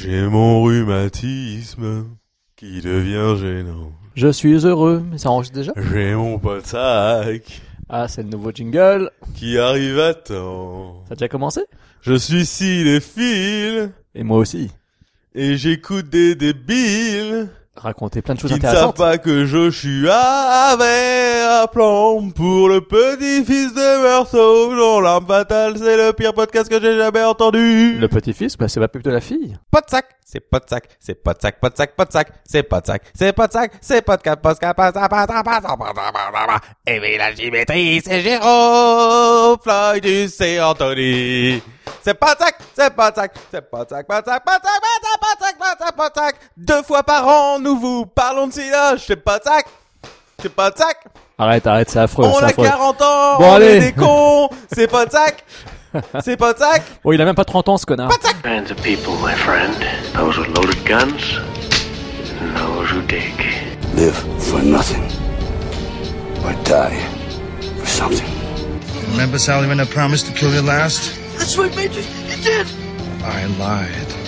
J'ai mon rhumatisme qui devient gênant. Je suis heureux, mais ça enregistre déjà J'ai mon pote sac Ah, c'est le nouveau jingle. qui arrive à temps. Ça a déjà commencé Je suis cinéphile Et moi aussi. et j'écoute des débiles Raconter plein de choses qui ne savent intéressantes. pas que je suis avec à plan pour le petit-fils de Meursault dont l'arme fatale c'est le pire podcast que j'ai jamais entendu. Le petit-fils, bah, c'est pas pub de la fille. Pas de sac, c'est pas de sac, c'est pas de sac, pas de sac, pas de sac, c'est pas de sac, c'est pas de sac, c'est pas de sac, pas de sac, pas de sac, pas de sac, pas de sac, pas de sac, pas de sac. Et la symétrie, c'est Jérôme, et Anthony. C'est pas de sac, c'est pas de sac, c'est pas de sac, pas de sac, pas de sac, pas de sac, pas de sac, de sac. Deux fois par an, nous vous parlons de cinoche, c'est sac, c'est sac. Arrête, arrête, c'est affreux, On a affreux. 40 ans, Bon, on allez. est des cons, c'est sac, c'est pas de sac. Oh, il a même pas 30 ans, ce connard. kinds of people, my friend. Those with loaded guns, and those who dig. Live for nothing. Or die for something. Remember, Sally, when I promised to kill you last? That's what made you. You did. I lied.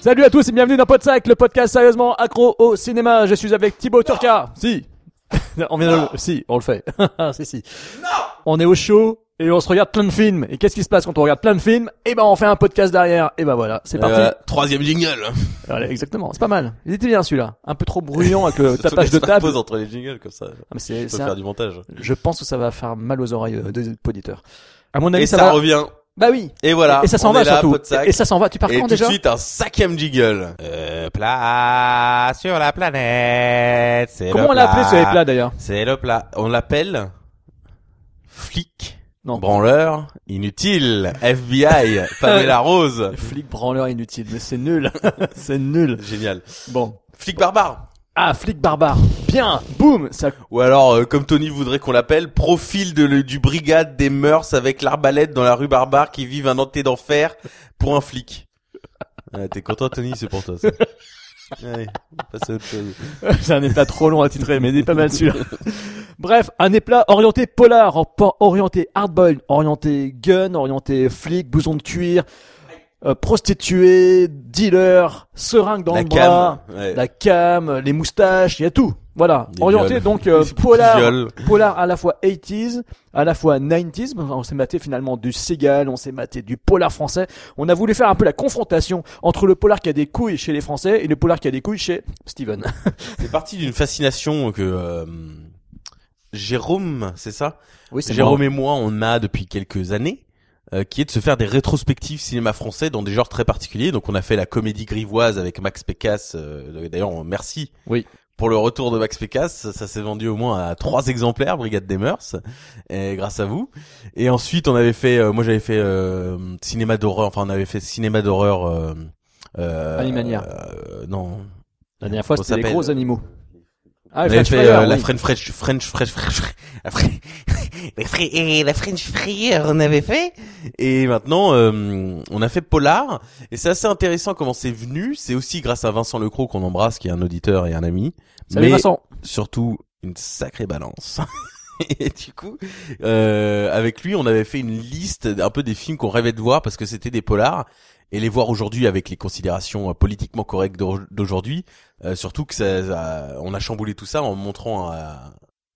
Salut à tous et bienvenue dans Podsac, le podcast sérieusement accro au cinéma. Je suis avec Thibaut Turca. Si. on vient de. Si, on le fait. si, si. Non On est au show et on se regarde plein de films. Et qu'est-ce qui se passe quand on regarde plein de films? Eh ben, on fait un podcast derrière. Et ben voilà, c'est parti. Euh, troisième jingle. Voilà, exactement. C'est pas mal. Il était bien celui-là. Un peu trop bruyant avec le tapage de table. pause entre les jingles comme ça. Ah, mais c'est, c'est un- faire du montage. Je pense que ça va faire mal aux oreilles euh, des auditeurs. À mon avis, Et ça, ça, va. revient. Bah oui. Et voilà. Et ça s'en va là, surtout. de. Et ça s'en va. Tu pars Et quand tout de déjà suite un cinquième jingle. Euh, plat sur la planète. C'est Comment le on l'a appelé ce plat d'ailleurs C'est le plat. On l'appelle flic. Non. Branleur inutile. FBI. Pamela Rose. Flic branleur inutile, mais c'est nul. c'est nul. Génial. Bon. Flic barbare. Ah, flic barbare. Bien. Boum. Ça. Ou alors, euh, comme Tony voudrait qu'on l'appelle, profil de, le- du brigade des mœurs avec l'arbalète dans la rue barbare qui vivent un hanté d'enfer pour un flic. Ah, T'es content, Tony C'est pour toi, ça. Allez, on passe à autre chose. c'est un éplat trop long à titrer, mais il est pas mal celui-là. Bref, un éplat orienté polar, en- orienté hardboil, orienté gun, orienté flic, blouson de cuir, euh, prostituée, dealer, seringue dans La le cam, bras, ouais. la cam, les moustaches, il y a tout. Voilà, Des orienté viols. donc euh, polar, viols. polar à la fois 80s, à la fois 90s. On s'est maté finalement du Seagal, on s'est maté du polar français. On a voulu faire un peu la confrontation entre le polar qui a des couilles chez les Français et le polar qui a des couilles chez Steven. C'est parti d'une fascination que euh, Jérôme, c'est ça? Oui, c'est Jérôme moi. et moi, on a depuis quelques années, euh, qui est de se faire des rétrospectives cinéma français dans des genres très particuliers. Donc, on a fait la comédie grivoise avec Max Pécasse. euh, D'ailleurs, merci. Oui. Pour le retour de Max Pécasse, ça s'est vendu au moins à trois exemplaires, Brigade des Mœurs, et grâce à vous. Et ensuite, on avait fait, euh, moi j'avais fait euh, cinéma d'horreur, enfin on avait fait cinéma d'horreur. Euh, euh, Animania. euh, non. La dernière fois, c'était les gros animaux. Ah, On avait fait Fryer, euh, la oui. French French French French French la French la la French Fryer on avait fait. Et maintenant euh, on a fait Polar. Et c'est assez intéressant comment c'est venu. C'est aussi grâce à Vincent Lecroc qu'on embrasse qui est un auditeur et un ami. Salut mais Vincent. surtout une sacrée balance. Et du coup euh, avec lui on avait fait une liste un peu des films qu'on rêvait de voir parce que c'était des polars et les voir aujourd'hui avec les considérations euh, politiquement correctes d'au- d'aujourd'hui euh, surtout que ça, ça- on a chamboulé tout ça en montrant un,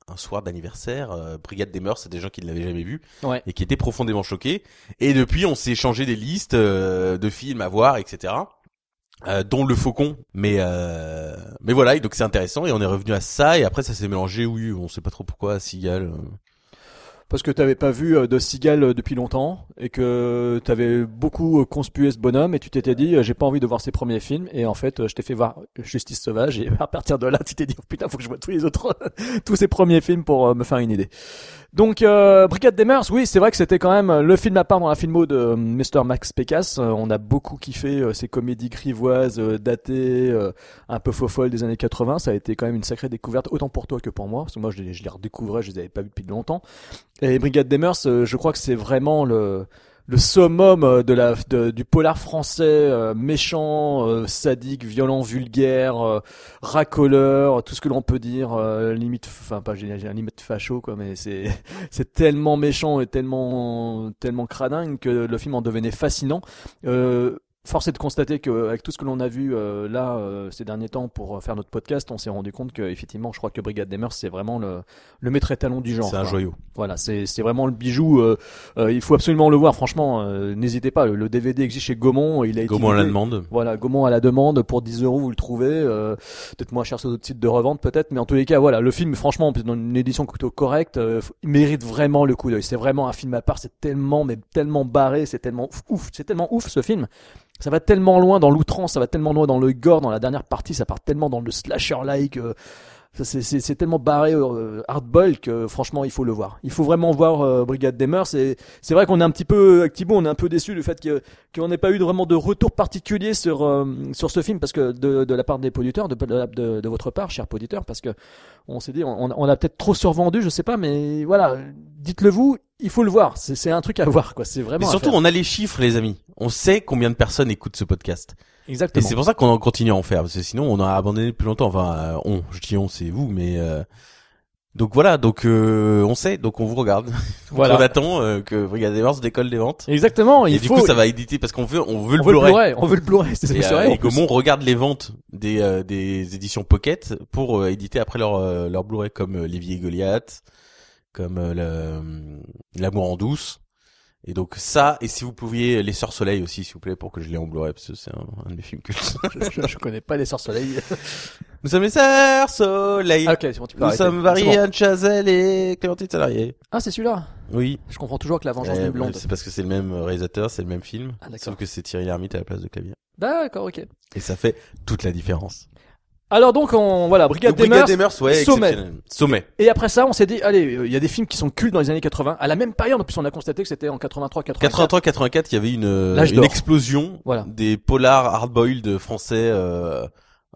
un soir d'anniversaire euh, Brigade des Mœurs, c'est des gens qui ne l'avaient jamais vu Ouais. et qui étaient profondément choqués. Et depuis, on s'est changé des listes euh, de films à voir, etc. Euh, dont le Faucon, mais euh, mais voilà, et donc c'est intéressant et on est revenu à ça et après ça s'est mélangé, oui, on sait pas trop pourquoi, à Seagal. Parce que t'avais pas vu euh, de Seagal euh, depuis longtemps et que t'avais beaucoup euh, conspué ce bonhomme et tu t'étais dit j'ai pas envie de voir ses premiers films et en fait je t'ai fait voir Justice Sauvage et à partir de là tu t'es dit oh, putain faut que je vois tous les autres tous ses premiers films pour me faire une idée. Donc Brigade des Mœurs, oui c'est vrai que c'était quand même le film à part dans la filmo de Mr Max Pécasse. On a beaucoup kiffé ces comédies grivoises datées, un peu faux folles des années 80. Ça a été quand même une sacrée découverte autant pour toi que pour moi parce que moi je les, je les redécouvrais, je les avais pas vus depuis longtemps. Et Brigade des Mœurs, euh, je crois que c'est vraiment le le summum euh, de la du polar français euh, méchant, sadique, violent, vulgaire, racoleur, tout ce que l'on peut dire, limite, enfin pas j'ai limite facho quoi, mais c'est c'est tellement méchant et tellement tellement cradingue que le film en devenait fascinant. Euh, Force est de constater qu'avec tout ce que l'on a vu euh, là euh, ces derniers temps pour euh, faire notre podcast, on s'est rendu compte que effectivement, je crois que Brigade des Mœurs c'est vraiment le, le maître étalon du genre. C'est un quoi. joyau. Voilà, c'est c'est vraiment le bijou. euh, euh, il faut absolument le voir. Franchement, euh, n'hésitez pas. Le, le DVD existe chez Gaumont. Il a été Gaumont à la demande. Voilà, Gaumont à la demande pour 10 euros, vous le trouvez. euh, peut-être moins cher sur d'autres sites de revente, peut-être. Mais en tous les cas, voilà, le film, franchement, dans une édition plutôt correcte, euh, il mérite vraiment le coup d'œil. C'est vraiment un film à part. C'est tellement, mais tellement barré. C'est tellement ouf. C'est tellement ouf ce film. Ça va tellement loin dans l'outrance, ça va tellement loin dans le gore, dans la dernière partie, ça part tellement dans le slasher-like. euh, c'est- tellement barré euh, hardball que franchement il faut le voir. Il faut vraiment voir euh, Brigade des Mœurs. C'est c'est vrai qu'on est un petit peu avec Thibaut, on est un peu déçu du fait qu'on n'ait pas eu vraiment de retour particulier sur euh, sur ce film parce que de, de la part des producteurs, de, de, de, votre part, chers producteurs, parce que on s'est dit on, on a peut-être trop survendu, je sais pas, mais voilà, dites-le vous, il faut le voir. C'est un truc à voir quoi. C'est vraiment. Mais à surtout, on a les chiffres, les amis. On sait combien de personnes écoutent ce podcast. Et exactement. c'est pour ça qu'on en continue à en faire, parce que sinon on a abandonné depuis longtemps. Enfin, euh, on, je dis on, c'est vous, mais euh, donc voilà, donc euh, on sait, donc on vous regarde. Voilà. On attend euh, que Brigade Mœurs décolle des ventes. Exactement. Et il du faut. coup, ça va éditer parce qu'on veut, on veut le on Blu-ray. On veut le Blu-ray. C'est Et, euh, vrai. et plus. Gaumont regarde les ventes des euh, des éditions Pocket pour euh, éditer après leur euh, leur Blu-ray comme euh, Lévi et Goliath, comme euh, euh, l'amour en douce. Et donc ça, et si vous pouviez les Sœurs Soleil aussi, s'il vous plaît, pour que je l'ai en Blu-ray, parce que c'est un, un de mes films cultes. je, je connais pas les Sœurs Soleil. Nous sommes les Sœurs Soleil. Ah, ok, c'est bon, tu peux Nous arrêter. sommes C'est Marie-Anne Chazelle et Clémentine Salarié. Ah, c'est celui-là? Oui. Je comprends toujours que la vengeance Euh, du blonde. c'est parce que c'est le même réalisateur, c'est le même film. Ah, d'accord. sauf que c'est Thierry Lhermitte à la place de Clavier. D'accord, ok. Et ça fait toute la différence. Alors donc, on, voilà, Brigade, des, Brigade Mœurs. des Mœurs, ouais, Sommet. exceptionnel. Sommet. Et après ça, on s'est dit, allez, euh, il y a des films qui sont cultes dans les années 80. À la même période, en plus, on a constaté que c'était en 83, 84. 83-84, il y avait une, euh, L'âge une d'or. explosion Voilà. des polars hardboiled français euh,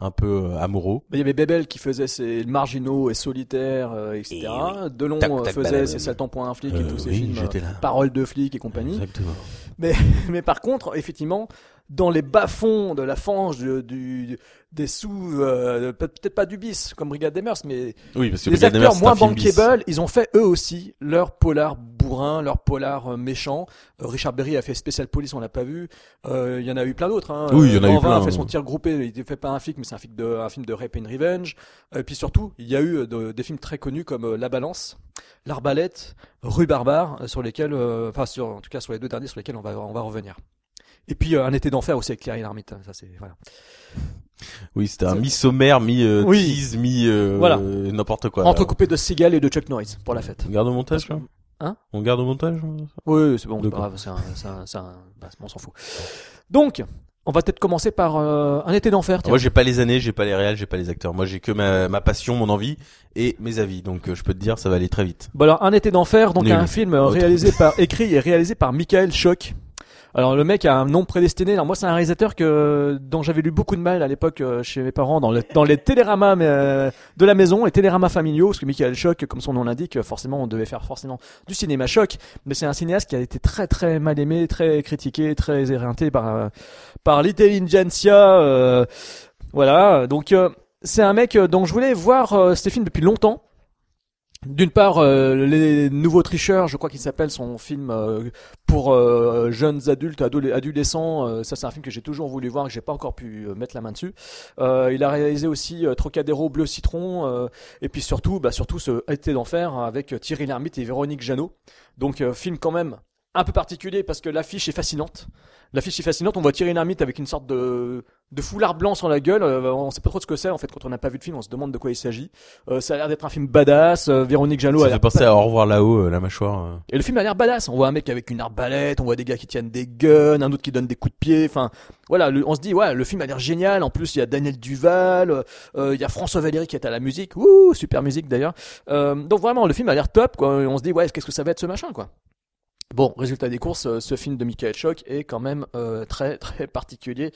un peu euh, amoureux. Il y avait Bebel qui faisait ses marginaux et solitaires, euh, etc. Et Delon Tac, euh, tac, faisait ses saltants pour un flic et Euh, tous ses oui, films. j'étais là. Paroles de flic et compagnie. Exactement. Mais, mais par contre, effectivement, dans les bas-fonds de la fange du, du- des sous, euh, peut- peut-être pas du bis comme Brigade des Mœurs, mais Oui, parce que les Brigade acteurs moins bankable, ils ont fait eux aussi leur polar bourrin, leur polar euh, méchant. Euh, Richard Berry a fait Special Police, on l'a pas vu. Euh, Il y en a eu plein d'autres. Hein. Oui, il y en a eu plein, a fait son tir groupé, il fait pas un film, mais c'est un film de, un film de Rape and Revenge. Et puis surtout, il y a eu de- des films très connus comme La Balance, L'Arbalète, Rue Barbare, sur lesquels, enfin sur, en tout cas sur les deux derniers sur lesquels on va, on va revenir. Et puis euh, Un été d'enfer aussi avec Clary Larmite, ça c'est voilà. Oui, c'était un mi-sommaire, mi-tease, Oui. mi, euh, Voilà. n'importe quoi. Entrecoupé de Seagal et de Chuck Norris pour la fête. On garde au montage, là Hein On garde au montage Oui, c'est bon, c'est pas grave, c'est un, c'est un, c'est un- bah, on s'en fout. Donc, on va peut-être commencer par euh, un été d'enfer. tiens. Moi, j'ai pas les années, j'ai pas les réels, j'ai pas les acteurs. Moi, j'ai que ma, ma passion, mon envie et mes avis. Donc, euh, je peux te dire, ça va aller très vite. Bon alors, un été d'enfer, donc Nul. un film euh, Autre. réalisé par, écrit et réalisé par Michael Schock. Alors le mec a un nom prédestiné. Alors moi c'est un réalisateur que dont j'avais lu beaucoup de mal à l'époque euh, chez mes parents dans, le, dans les téléramas euh, de la maison, les téléramas familiaux, parce que Michael Schock, comme son nom l'indique, forcément on devait faire forcément du cinéma choc. Mais c'est un cinéaste qui a été très très mal aimé, très critiqué, très éreinté par euh, par l'intelligentsia. euh, voilà, donc euh, c'est un mec euh, dont je voulais voir euh, films depuis longtemps. D'une part, euh, les nouveaux tricheurs, je crois qu'il s'appelle son film euh, pour euh, jeunes adultes, adole- adolescents. euh, ça, c'est un film que j'ai toujours voulu voir, que j'ai pas encore pu euh, mettre la main dessus. Euh, il a réalisé aussi Trocadéro Bleu Citron, et puis surtout, bah, surtout ce Été d'enfer avec Thierry Lhermitte et Véronique Jeannot. Donc, film quand même un peu particulier parce que l'affiche est fascinante. L'affiche est fascinante. On voit Thierry Lhermitte avec une sorte de, de foulard blanc sur la gueule. Euh, on sait pas trop ce que c'est en fait quand on n'a pas vu le film. On se demande de quoi il s'agit. Euh, ça a l'air d'être un film badass. Euh, Véronique Jeannot a Ça l'air fait penser à Au revoir là-haut, euh, la mâchoire. euh. et le film a l'air badass. On voit un mec avec une arbalète, on voit des gars qui tiennent des guns, un autre qui donne des coups de pied. Enfin, voilà, le- on se dit ouais, le film a l'air génial. En plus, il y a Daniel Duval, euh, il y a François Valéry qui est à la musique. Ouh, super musique d'ailleurs. Euh, donc vraiment, le film a l'air top. Quoi. On se dit ouais, qu'est-ce que ça va être ce machin quoi. Bon, résultat des courses, euh, ce film de Michael Choc est quand même euh, très très particulier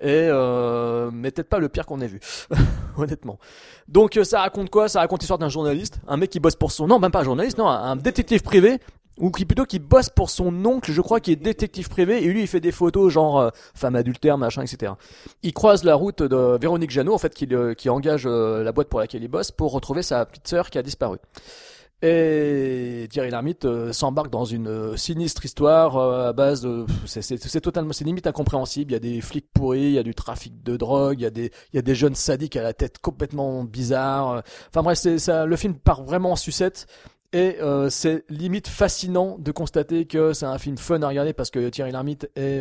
et euh, mais peut-être pas le pire qu'on ait vu, honnêtement. Donc euh, ça raconte quoi? Ça raconte l'histoire d'un journaliste, un mec qui bosse pour son non, même pas un journaliste, non, un, détective privé ou qui plutôt qui bosse pour son oncle, je crois, qui est détective privé et lui il fait des photos genre euh, femme adultère, machin, etc. Il croise la route de Véronique Jeannot en fait qui, le- qui engage euh, la boîte pour laquelle il bosse pour retrouver sa petite sœur qui a disparu. Et Thierry Lhermitte euh, s'embarque dans une euh, sinistre histoire euh, à base de c'est totalement c'est limite incompréhensible. Il y a des flics pourris, il y a du trafic de drogue, il y a des il y a des jeunes sadiques à la tête complètement bizarre. Enfin bref, c'est ça le film part vraiment en sucette. Et c'est limite fascinant de constater que c'est un film fun à regarder parce que Thierry Lhermitte est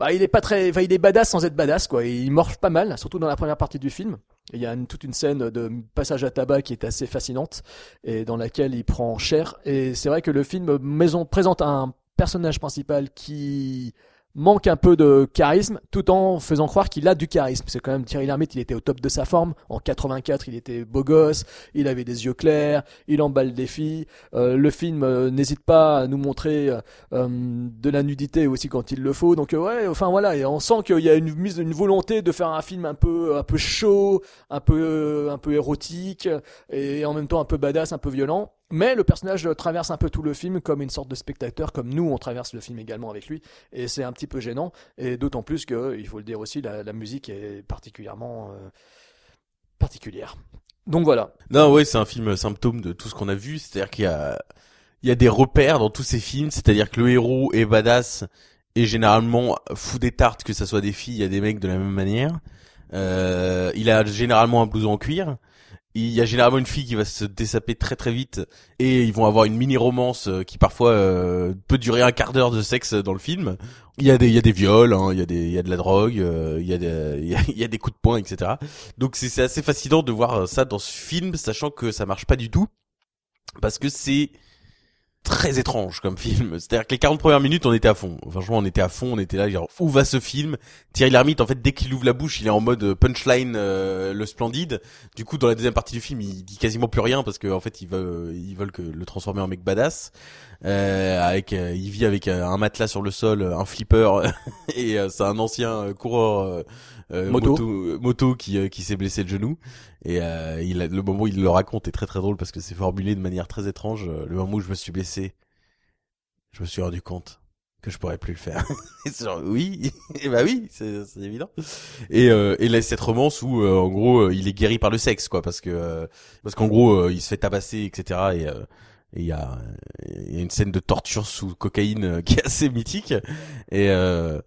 bah, il est pas très, enfin, il est badass sans être badass, quoi. Il morfe pas mal, surtout dans la première partie du film. Il y a une- toute une scène de passage à tabac qui est assez fascinante et dans laquelle il prend cher. Et c'est vrai que le film maison présente un personnage principal qui manque un peu de charisme tout en faisant croire qu'il a du charisme. C'est quand même Thierry Lhermitte, il était au top de sa forme. En 84, il était beau gosse, il avait des yeux clairs, il emballe des filles. Euh, le film euh, n'hésite pas à nous montrer euh, euh, de la nudité aussi quand il le faut. Donc euh, ouais, enfin voilà, et on sent qu'il y a une mise, une volonté de faire un film un peu, un peu chaud, un peu, un peu érotique et en même temps un peu badass, un peu violent. Mais le personnage traverse un peu tout le film comme une sorte de spectateur, comme nous on traverse le film également avec lui, et c'est un petit peu gênant. Et d'autant plus que, il faut le dire aussi, la, musique est particulièrement euh, particulière. Donc voilà. Non, ouais, c'est un film symptôme de tout ce qu'on a vu. C'est-à-dire qu'il y a, il y a des repères dans tous ces films. C'est-à-dire que le héros est badass et généralement fout des tartes, que ça soit des filles, il y a des mecs de la même manière. Euh, il a généralement un blouson en cuir. Il y a généralement une fille qui va se dessaper très très vite et ils vont avoir une mini romance euh, qui parfois euh, peut durer un quart d'heure de sexe dans le film. Il y a des il y a des viols, hein, il y a des il y a de la drogue, euh, il y a des il y a, il y a des coups de poing, etc. Donc c'est c'est assez fascinant de voir ça dans ce film, sachant que ça marche pas du tout parce que c'est très étrange comme film. C'est-à-dire que les 40 premières minutes, on était à fond. Franchement, on était à fond, on était là, genre, où va ce film? Thierry Lhermitte, en fait, dès qu'il ouvre la bouche, il est en mode punchline, euh, le splendide. Du coup, dans la deuxième partie du film, il dit quasiment plus rien parce qu'en en fait, ils veulent, ils veulent que le transformer en mec badass. Euh, avec, euh, il vit avec euh, un matelas sur le sol, un flipper, et euh, c'est un ancien euh, coureur euh, euh, Moto. moto, moto qui, euh, qui s'est blessé le genou. Et euh, il a, le moment où il le raconte est très très drôle parce que c'est formulé de manière très étrange. Euh, Le moment où je me suis blessé, je me suis rendu compte que je pourrais plus le faire. Genre, oui, et bah oui, c'est c'est évident. Et euh, et là cette romance où euh, en gros euh, il est guéri par le sexe quoi parce que euh, parce qu'en gros euh, il se fait tabasser etc et euh, et il y a y a une scène de torture sous cocaïne euh, qui est assez mythique et euh,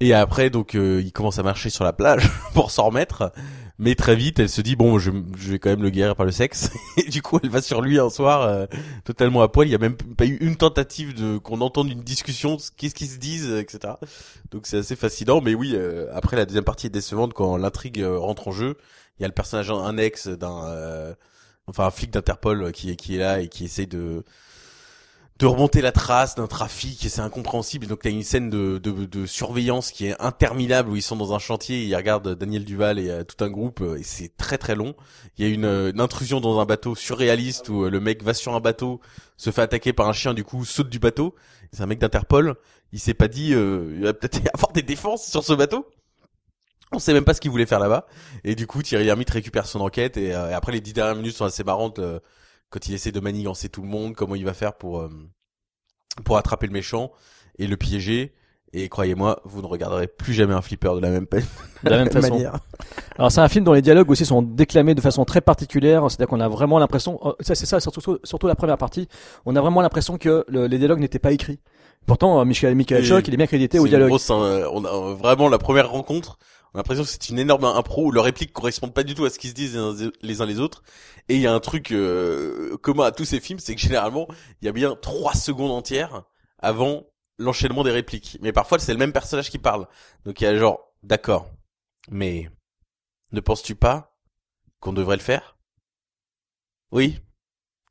et après donc euh, il commence à marcher sur la plage pour s'en remettre. Mais très vite elle se dit bon je, je vais quand même le guérir par le sexe. Et du coup elle va sur lui un soir euh, totalement à poil. Il y a même pas eu une tentative de qu'on entende une discussion qu'est-ce qu'ils se disent etc donc c'est assez fascinant. Mais oui euh, après la deuxième partie est décevante quand l'intrigue euh, rentre en jeu. Il y a le personnage un ex d'un euh, enfin un flic d'Interpol euh, qui qui est là et qui essaye de de remonter la trace d'un trafic et c'est incompréhensible. Donc t'as une scène de, de, de surveillance qui est interminable où ils sont dans un chantier, ils regardent Daniel Duval et euh, tout un groupe euh, et c'est très très long. Il y a une, euh, une intrusion dans un bateau surréaliste où le mec va sur un bateau, se fait attaquer par un chien, du coup saute du bateau. C'est un mec d'Interpol. Il s'est pas dit, il va peut-être avoir des défenses sur ce bateau. On sait même pas ce qu'il voulait faire là-bas. Et du coup, Thierry Lhermitte récupère son enquête et, et après les dix dernières minutes sont assez marrantes. Quand il essaie de manigancer tout le monde, comment il va faire pour euh, pour attraper le méchant et le piéger. Et croyez-moi, vous ne regarderez plus jamais un flipper de la même, peine, De la même façon. manière. Alors c'est un film dont les dialogues aussi sont déclamés de façon très particulière, c'est-à-dire qu'on a vraiment l'impression, oh, ça c'est ça surtout, surtout la première partie, on a vraiment l'impression que le- les dialogues n'étaient pas écrits. Pourtant, euh, Michael, Michael Choc, il est bien crédité au dialogue. grosse, euh, on a euh, vraiment la première rencontre. On a l'impression que c'est une énorme impro où leurs répliques correspondent pas du tout à ce qu'ils se disent les uns- les autres. Et il y a un truc euh, commun à tous ces films, c'est que généralement il y a bien trois secondes entières avant l'enchaînement des répliques. Mais parfois, c'est le même personnage qui parle. Donc il y a genre, d'accord, mais ne penses-tu pas qu'on devrait le faire? Oui,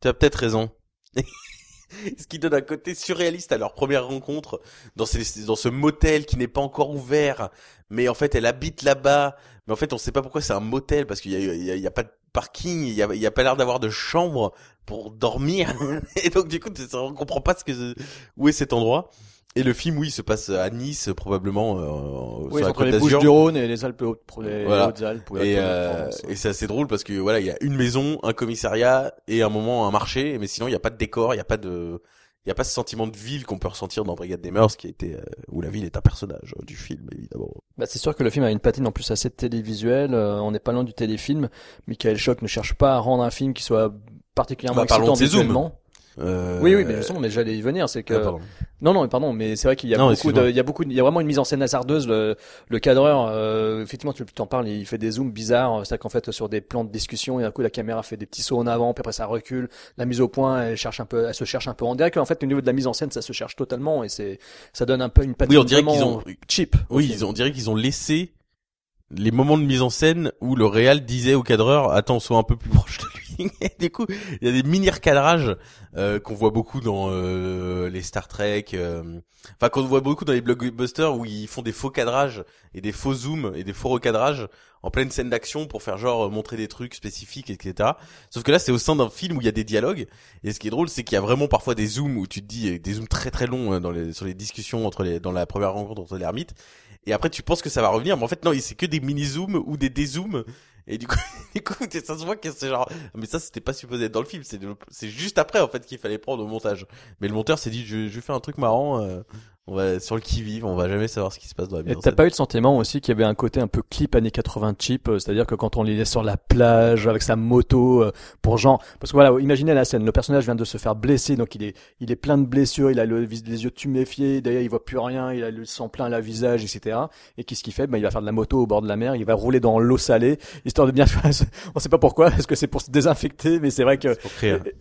tu as peut-être raison. Ce qui donne un côté surréaliste à leur première rencontre dans, ce motel qui n'est pas encore ouvert, mais en fait elle habite là-bas. Mais en fait on sait pas pourquoi c'est un motel parce qu'il y a, y a- pas de parking, il y a, y a pas l'air d'avoir de chambre pour dormir. Et donc du coup on comprend pas ce que où est cet endroit. Et le film oui se passe à Nice probablement euh, Oui, sur la entre côte les. Bouches du Rhône et les Alpes hautes, pour les Voilà. Hautes-Alpes. ou Et, euh, et c'est assez drôle parce que voilà, il y a une maison, un commissariat et un moment un marché, mais sinon il n'y a pas de décor, il n'y a pas de, il y a pas ce sentiment de ville qu'on peut ressentir dans Brigade des Mœurs, qui a été euh, où la ville est un personnage euh, du film évidemment. Bah, c'est sûr que le film a une patine en plus assez télévisuelle. euh, on n'est pas loin du téléfilm. Michael Schock ne cherche pas à rendre un film qui soit particulièrement Bah, parlons excitant de ses zooms. Euh, Oui, oui, mais justement, mais j'allais y venir, c'est que ah, pardon. non, non, mais pardon, mais c'est vrai qu'il y a Non, beaucoup de, il y a beaucoup, il y a vraiment une mise en scène hasardeuse. Le, le cadreur, euh, effectivement, tu t'en parles, il fait des zooms bizarres. C'est-à-dire qu'en fait, sur des plans de discussion, et d'un coup, la caméra fait des petits sauts en avant, puis après ça recule. La mise au point, elle cherche un peu, elle se cherche un peu. On dirait qu'en fait, au niveau de la mise en scène, ça se cherche totalement, et c'est, ça donne un peu une patine Oui, on dirait qu'ils ont, cheap. oui, ils ont, on dirait qu'ils ont laissé les moments de mise en scène où le réal disait au cadreur attends sois un peu plus proche de Et du coup il y a des mini recadrages euh, qu'on voit beaucoup dans euh, les Star Trek euh, enfin qu'on voit beaucoup dans les blockbusters où ils font des faux cadrages et des faux zooms et des faux recadrages en pleine scène d'action pour faire genre euh, montrer des trucs spécifiques etc sauf que là c'est au sein d'un film où il y a des dialogues. Et ce qui est drôle c'est qu'il y a vraiment parfois des zooms où tu te dis des zooms très très longs euh, dans les sur les discussions entre les dans la première rencontre entre les ermites. Et après tu penses que ça va revenir mais en fait non c'est que des mini zooms ou des dézooms et du coup du ça se voit que c'est genre mais ça c'était pas supposé être dans le film c'est juste après en fait qu'il fallait prendre au montage. Mais le monteur s'est dit je, je faire un truc marrant euh, on va sur le qui vive on va jamais savoir ce qui se passe dans la mise en t'as pas eu le sentiment aussi qu'il y avait un côté un peu clip années 80 cheap, euh, c'est-à-dire que quand on les laisse sur la plage avec sa moto euh, pour genre, parce que voilà, imaginez la scène, le personnage vient de se faire blesser, donc il est, il est plein de blessures, il a le, les yeux tuméfiés, d'ailleurs il voit plus rien, il a le sang plein la visage, etc. Et qu'est-ce qu'il fait? Ben il va faire de la moto au bord de la mer, il va rouler dans l'eau salée, histoire de bien, on sait pas pourquoi, est-ce que c'est pour se désinfecter, mais c'est vrai que pour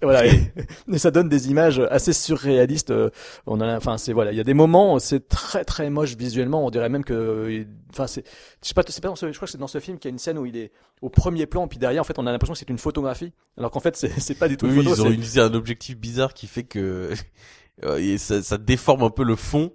voilà, et, et ça donne des images assez surréalistes. euh, On a, enfin, c'est voilà, il y a des moments, c'est très très moche visuellement. On dirait même que, enfin, c'est, je sais pas, c'est pas dans ce, je crois que c'est dans ce film qu'il y a une scène où il est au premier plan, puis derrière, en fait, on a l'impression que c'est une photographie, alors qu'en fait, c'est, pas du tout une oui, photo. ils ont utilisé un objectif bizarre qui fait que euh, et ça, ça déforme un peu le fond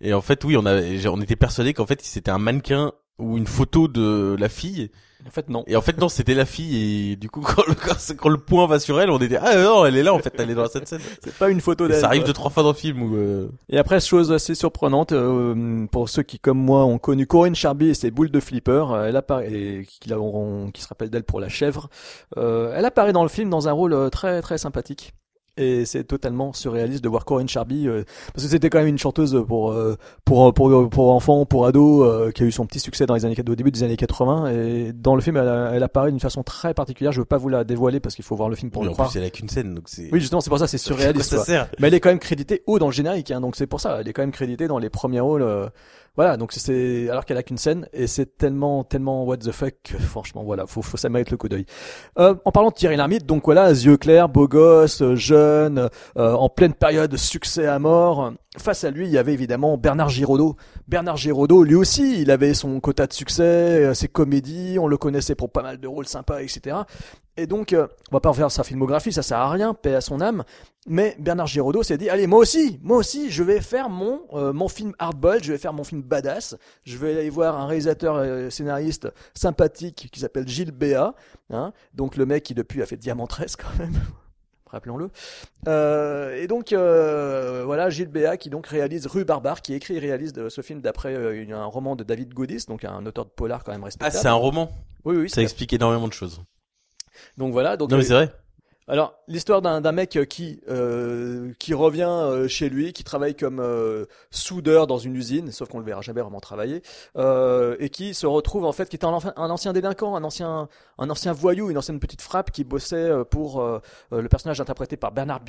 et en fait oui on a on était persuadé qu'en fait c'était un mannequin ou une photo de la fille En fait, non. Et en fait non, c'était la fille et du coup quand le, quand, quand le point va sur elle, on était ah non, elle est là en fait, elle est dans cette scène. C'est pas une photo d'elle. ça arrive deux trois fois dans le film où euh, Et après, chose assez surprenante, euh, pour ceux qui, comme moi, ont connu Corinne Charby et ses boules de flipper, euh, elle apparaît, et qui, la- on- qui se rappelle d'elle pour la chèvre, euh, elle apparaît dans le film dans un rôle euh, très très sympathique. Et c'est totalement surréaliste de voir Corinne Charby, euh, parce que c'était quand même une chanteuse pour euh, pour pour pour enfants, pour ados, euh, qui a eu son petit succès dans les années au début des années 80. Et dans le film, elle, a- elle apparaît d'une façon très particulière. Je veux pas vous la dévoiler parce qu'il faut voir le film pour oui, le en croire. plus elle a qu'une scène donc c'est Oui, justement, c'est pour ça, c'est surréaliste. ça quoi. sert Mais elle est quand même créditée haut dans le générique, hein, donc c'est pour ça. Elle est quand même créditée dans les premiers rôles. Voilà, donc c'est alors qu'elle a qu'une scène et c'est tellement tellement what the fuck. que, franchement, voilà, faut, faut ça mérite le coup d'œil. Euh, en parlant de Thierry Lhermitte, donc voilà, yeux clairs, beau gosse, euh, jeune, euh, en pleine période de succès à mort. Face à lui, il y avait évidemment Bernard Giraudot. Bernard Giraudot, lui aussi, il avait son quota de succès, euh, ses comédies, on le connaissait pour pas mal de rôles sympas, etc. Et donc, euh, on va pas refaire sa filmographie, ça sert à rien, paix à son âme. Mais Bernard Giraudot s'est dit, allez, moi aussi, moi aussi, je vais faire mon euh, mon film hardball, je vais faire mon film badass. Je vais aller voir un réalisateur euh, scénariste sympathique qui s'appelle Gilles Béat, hein, donc le mec qui depuis a fait Diamantresse quand même. Rappelons-le. Euh, et donc euh, voilà Gilles Béat qui donc réalise Rue Barbare, qui écrit et réalise de ce film d'après euh, un roman de David Godis, donc un auteur de polar quand même Ah, respectable. c'est un roman? Oui oui. Ça explique énormément de choses. Donc voilà. Donc Non mais euh, c'est vrai. alors, l'histoire d'un mec qui euh, qui revient euh, chez lui, qui travaille comme euh, soudeur dans une usine, sauf qu'on le verra jamais vraiment travailler, euh, et qui se retrouve en fait, qui était un, ancien délinquant, un ancien un ancien voyou, une ancienne petite frappe qui bossait euh, pour euh, euh, le personnage interprété par Bernard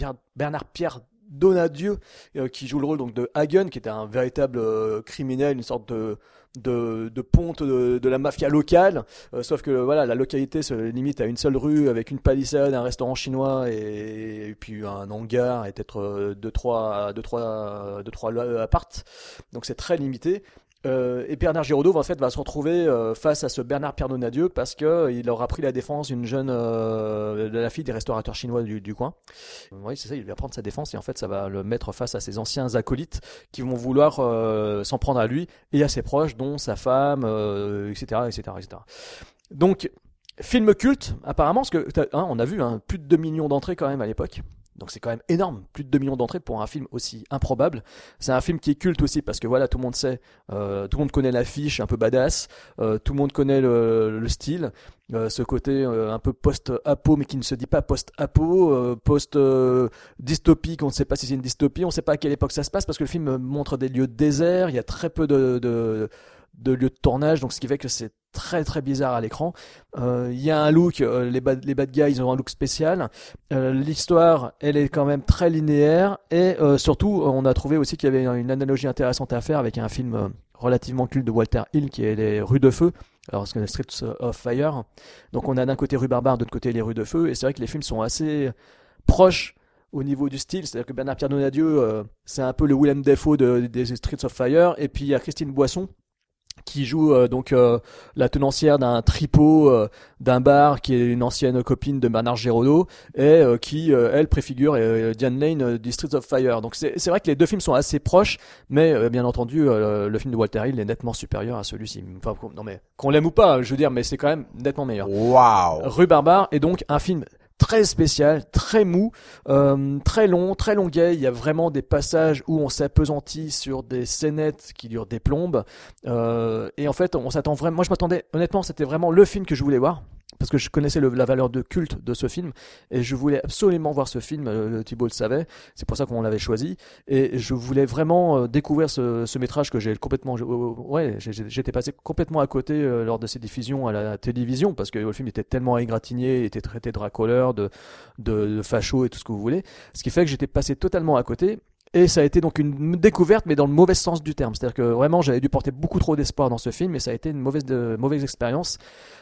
Pierre Donadieu euh, qui joue le rôle donc de Hagen, qui était un véritable euh, criminel, une sorte de de, de ponte de, la mafia locale, euh, sauf que voilà la localité se limite à une seule rue avec une palissade, un restaurant chinois et, et puis un hangar et peut-être euh, deux trois deux trois deux trois appartes. Donc c'est très limité. Euh, et Bernard Giraudot en fait va se retrouver euh, face à ce Bernard Pierre Donadieu parce que euh, aura pris la défense d'une jeune de la fille des restaurateurs chinois du, coin. Oui, c'est ça, il va prendre sa défense et en fait ça va le mettre face à ses anciens acolytes qui vont vouloir s'en prendre à lui et à ses proches, dont sa femme, etc., etc., etc. Donc film culte apparemment parce que hein, on a vu hein, plus de 2 millions d'entrées quand même à l'époque. Donc c'est quand même énorme, plus de 2 millions d'entrées pour un film aussi improbable. C'est un film qui est culte aussi parce que voilà, tout le monde sait, euh, tout le monde connaît l'affiche un peu badass, euh, tout le monde connaît le, le style, euh, ce côté un peu post-apo mais qui ne se dit pas post-apo, post-dystopique, on ne sait pas si c'est une dystopie, on ne sait pas à quelle époque ça se passe parce que le film montre des lieux déserts, il y a très peu de, de lieux de tournage, donc ce qui fait que c'est très très bizarre à l'écran. Euh, Il y a un look, euh, les, bad, les bad guys ont un look spécial. Euh, L'histoire, elle est quand même très linéaire et surtout, on a trouvé aussi qu'il y avait une analogie intéressante à faire avec un film relativement culte de Walter Hill qui est Les Rues de Feu. Alors, c'est Streets of Fire. Donc, on a d'un côté Rue Barbare, de l'autre côté les Rues de Feu. Et c'est vrai que les films sont assez proches au niveau du style. C'est-à-dire que Bernard Pierre Donadieu, c'est un peu le Willem Dafoe de, des Streets of Fire. Et puis, il y a Christine Boisson qui joue euh, donc euh, la tenancière d'un tripot euh, d'un bar qui est une ancienne copine de Bernard Giraudot et euh, qui euh, elle préfigure euh, Diane Lane du Streets of Fire. Donc c'est c'est vrai que les deux films sont assez proches, mais euh, bien entendu euh, le film de Walter Hill est nettement supérieur à celui-ci. Enfin qu'on- non mais qu'on l'aime ou pas, je veux dire, mais c'est quand même nettement meilleur. Waouh. Rue Barbare est donc un film très spécial, très mou, euh, très long, très longuet. Il y a vraiment des passages où on s'appesantit sur des scénettes qui durent des plombes. Euh, et en fait, on s'attend vraiment. Moi, je m'attendais. Honnêtement, c'était vraiment le film que je voulais voir parce que je connaissais le- la valeur de culte de ce film et je voulais absolument voir ce film. Euh, Thibault le savait. C'est pour ça qu'on l'avait choisi. Et je voulais vraiment euh, découvrir ce, ce métrage que j'ai complètement. je- ouais, j'ai- j'ai- j'étais passé complètement à côté euh, lors de ses diffusions à la télévision parce que le film était tellement égratigné, était traité de racoleur, de, de, de facho et tout ce que vous voulez. Ce qui fait que j'étais passé totalement à côté. Et ça a été donc une découverte, mais dans le mauvais sens du terme. C'est-à-dire que vraiment, j'avais dû porter beaucoup trop d'espoir dans ce film, et ça a été une mauvaise, mauvaise expérience.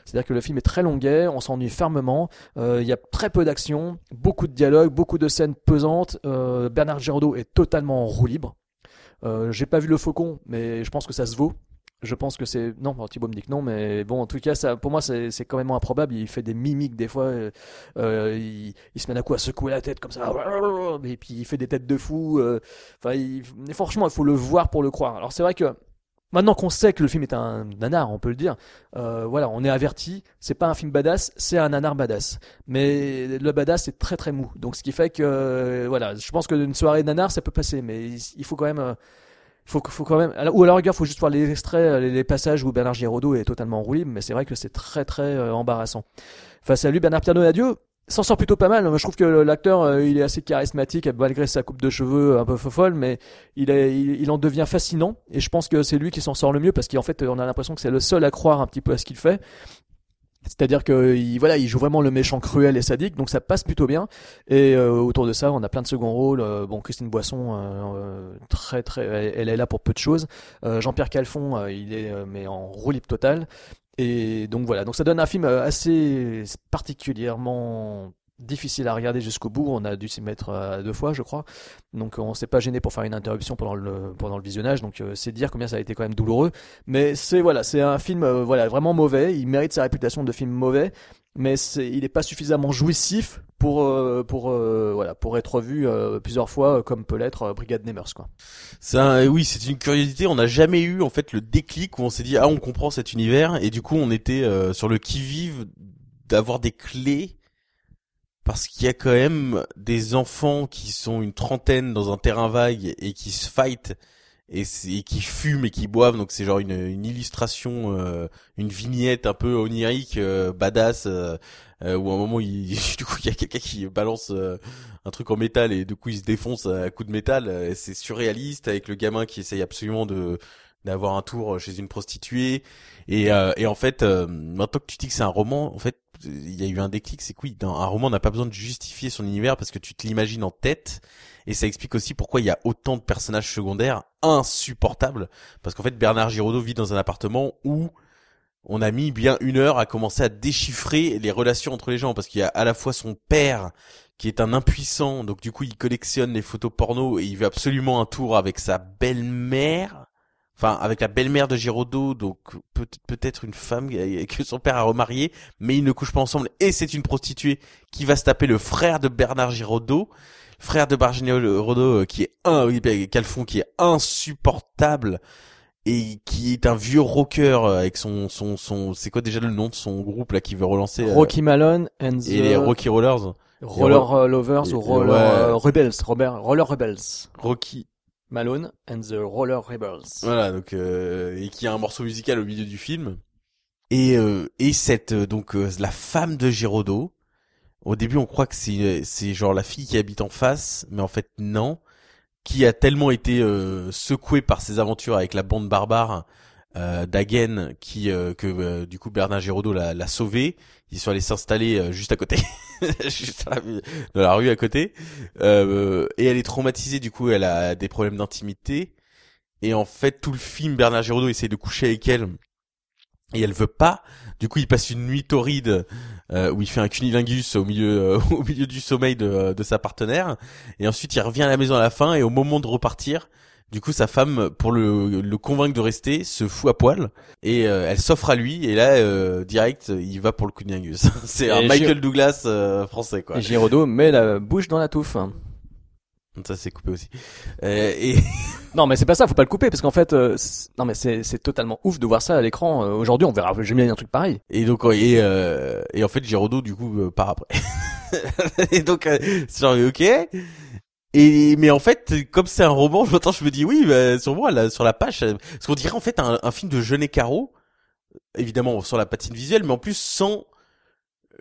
C'est-à-dire que le film est très longuet, on s'ennuie fermement, euh, il y a très peu d'action, beaucoup de dialogues, beaucoup de scènes pesantes. Euh, Bernard Giraudot est totalement en roue libre. Euh, J'ai pas vu le Faucon, mais je pense que ça se vaut. Je pense que c'est non, Thibaut me dit que non, mais bon, en tout cas, ça, pour moi, c'est quand même improbable. Il fait des mimiques des fois. euh, euh, il, se met d'un coup à secouer la tête comme ça, et puis il fait des têtes de fou. euh, franchement, il faut le voir pour le croire. Alors c'est vrai que maintenant qu'on sait que le film est un nanar, on peut le dire. euh, voilà, on est averti. C'est pas un film badass, c'est un nanar badass. Mais le badass c'est très très mou. Donc ce qui fait que voilà, je pense que une soirée nanar ça peut passer, mais il, faut quand même. Faut, faut quand même, ou à la rigueur, faut juste voir les extraits, les, les passages où Bernard Giraudot est totalement roulé, mais c'est vrai que c'est très très euh, embarrassant. Face à lui, Bernard Pierre Donadieu s'en sort plutôt pas mal. Je trouve que l'acteur, euh, il est assez charismatique, malgré sa coupe de cheveux un peu folle, mais il, est, il en devient fascinant. Et je pense que c'est lui qui s'en sort le mieux, parce qu'en fait, on a l'impression que c'est le seul à croire un petit peu à ce qu'il fait. C'est-à-dire que il, voilà, il joue vraiment le méchant cruel et sadique, donc ça passe plutôt bien. Et euh, autour de ça, on a plein de seconds rôles. Euh, bon, Christine Boisson, euh, euh, très très, elle, est là pour peu de choses. Jean-Pierre Calfon, il est mais en roue libre. Et donc voilà, donc ça donne un film assez particulièrement difficile à regarder jusqu'au bout. On a dû s'y mettre euh, deux fois, je crois. Donc on s'est pas gêné pour faire une interruption pendant le pendant le visionnage. Donc euh, c'est dire combien ça a été quand même douloureux. Mais c'est voilà, c'est un film euh, voilà vraiment mauvais. Il mérite sa réputation de film mauvais, mais c'est il n'est pas suffisamment jouissif pour euh, pour euh, voilà pour être vu euh, plusieurs fois comme peut l'être Brigade Nemers quoi. Un- oui, c'est une curiosité. On n'a jamais eu en fait le déclic où on s'est dit ah on comprend cet univers et du coup on était sur le qui vive d'avoir des clés parce qu'il y a quand même des enfants qui sont une trentaine dans un terrain vague et qui se fight et, qui fument et qui boivent. Donc c'est genre une, une illustration euh, une vignette un peu onirique euh, badass euh, où à un moment il du coup il y a quelqu'un qui balance un truc en métal et du coup il se défonce à coups de métal. C'est surréaliste avec le gamin qui essaye absolument de d'avoir un tour chez une prostituée. Et et en fait maintenant que tu dis que c'est un roman en fait il y a eu un déclic, c'est que oui, dans un roman, on n'a pas besoin de justifier son univers parce que tu te l'imagines en tête. Et ça explique aussi pourquoi il y a autant de personnages secondaires insupportables. Parce qu'en fait, Bernard Giraudot vit dans un appartement où on a mis bien une heure à commencer à déchiffrer les relations entre les gens. Parce qu'il y a à la fois son père qui est un impuissant, donc du coup il collectionne les photos porno et il veut absolument un tour avec sa belle-mère enfin avec la belle-mère de Giraudot, donc peut-être une femme que son père a remarié, mais ils ne couchent pas ensemble et c'est une prostituée qui va se taper le frère de Bernard Giraudot, frère de Bernard Giraudot euh, qui est un oui, Calfon qui est insupportable et qui est un vieux rocker euh, avec son son son c'est quoi déjà le nom de son groupe là qui veut relancer euh, Rocky Malone and the et les Rocky Rollers Roller Lovers et- ou Roller ouais. Rebels, Robert, Roller Rebels. Rocky Malone and the Roller Rebels. Voilà, donc euh, et qui a un morceau musical au milieu du film. Et euh, et cette euh, donc euh, la femme de Giraudot. Au début, on croit que c'est c'est genre la fille qui habite en face, mais en fait non, qui a tellement été euh, secouée par ses aventures avec la bande barbare euh, d'Agen qui euh, que euh, du coup Bernard Giraudot l'a, sauvé. Ils sont allés s'installer euh, juste à côté, juste à la- dans la rue à côté. Euh, et elle est traumatisée, du coup, elle a des problèmes d'intimité. Et en fait, tout le film, Bernard Giraudot essaie de coucher avec elle. Et elle veut pas. Du coup, il passe une nuit torride euh, où il fait un cunilingus au milieu euh, au milieu du sommeil de, de sa partenaire. Et ensuite, il revient à la maison à la fin. Et au moment de repartir, du coup, sa femme, pour le, le convaincre de rester, se fout à poil. Et euh, elle s'offre à lui. Et là, euh, direct, il va pour le cunilingus. C'est un Michael Douglas euh, français, quoi. Et Giraudot met la bouche dans la touffe. Ça, c'est coupé aussi. Euh, et Non, mais c'est pas ça, faut pas le couper parce qu'en fait, euh, non mais c'est totalement ouf de voir ça à l'écran. Euh, Aujourd'hui, on verra jamais un truc pareil. Et donc et euh, et en fait Giraudot du coup part après. et donc euh, c'est genre ok. Et mais en fait comme c'est un roman, je je me dis oui bah, sur moi là sur la page euh, parce qu'on dirait en fait un, film de Jeunet Caro évidemment sans la patine visuelle mais en plus sans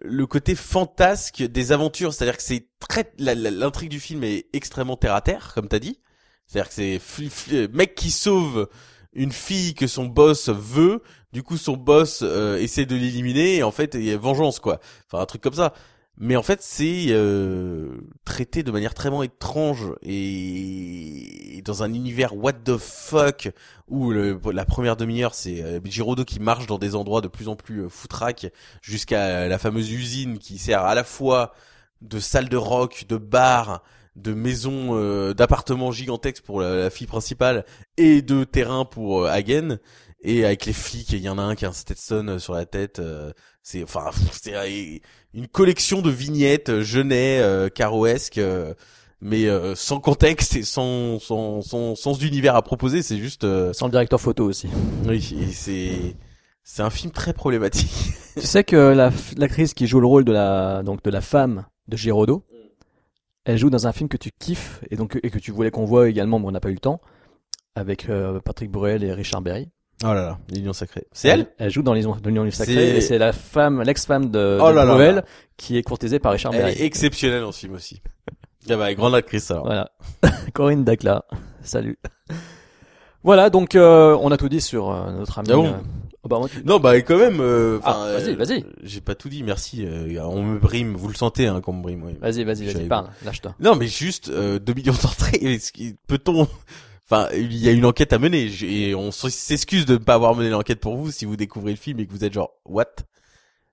le côté fantasque des aventures, c'est-à-dire que c'est très l'intrigue du film est extrêmement terre à terre comme t'as dit. C'est-à-dire que c'est fli- mec qui sauve une fille que son boss veut, du coup son boss euh, essaie de l'éliminer et en fait il y a vengeance quoi. Enfin un truc comme ça. Mais en fait c'est euh, traité de manière très étrange et dans un univers what the fuck où la première demi-heure c'est euh, Giraudot qui marche dans des endroits de plus en plus euh, foutraques jusqu'à la fameuse usine qui sert à la fois de salle de rock, de bar, de maison, euh, d'appartements gigantesques pour la, la fille principale et de terrain pour euh, Hagen. Et avec les flics, il y en a un qui a un Stetson sur la tête. euh, c'est enfin c'est euh, une collection de vignettes euh, Genet, euh, euh, mais euh, sans contexte et sans sans sans sens d'univers à proposer. C'est juste euh, Sans le directeur photo aussi. oui, c'est c'est un film très problématique. tu sais que la l'actrice qui joue le rôle de la donc de la femme de Giraudot, elle joue dans un film que tu kiffes et donc et que tu voulais qu'on voit également, mais on n'a pas eu le temps, avec euh, Patrick Bruel et Richard Berry. Oh là là, l'union sacrée. C'est elle Elle joue dans L'Union du Sacré C'est- et c'est la femme, l'ex-femme de, Oh de là là Bruel là. qui est courtisée par Richard Elle Berry. est exceptionnelle en ce film aussi. Ah bah, grande actrice alors. Voilà. Corinne Dacla. Salut. Voilà, donc euh, on a tout dit sur euh, notre ami. Ah bon oh, bah, moi, tu- Non, bah quand même. euh, Ah, vas-y, euh, vas-y. J'ai pas tout dit, merci. euh, on me brime, vous le sentez, hein, qu'on me brime. Oui. Vas-y, vas-y, vas-y, parle, lâche-toi. Non, mais juste euh, 2 millions d'entrées. Peut-on Enfin, il y a une enquête à mener et on s'excuse de ne pas avoir mené l'enquête pour vous si vous découvrez le film et que vous êtes genre what?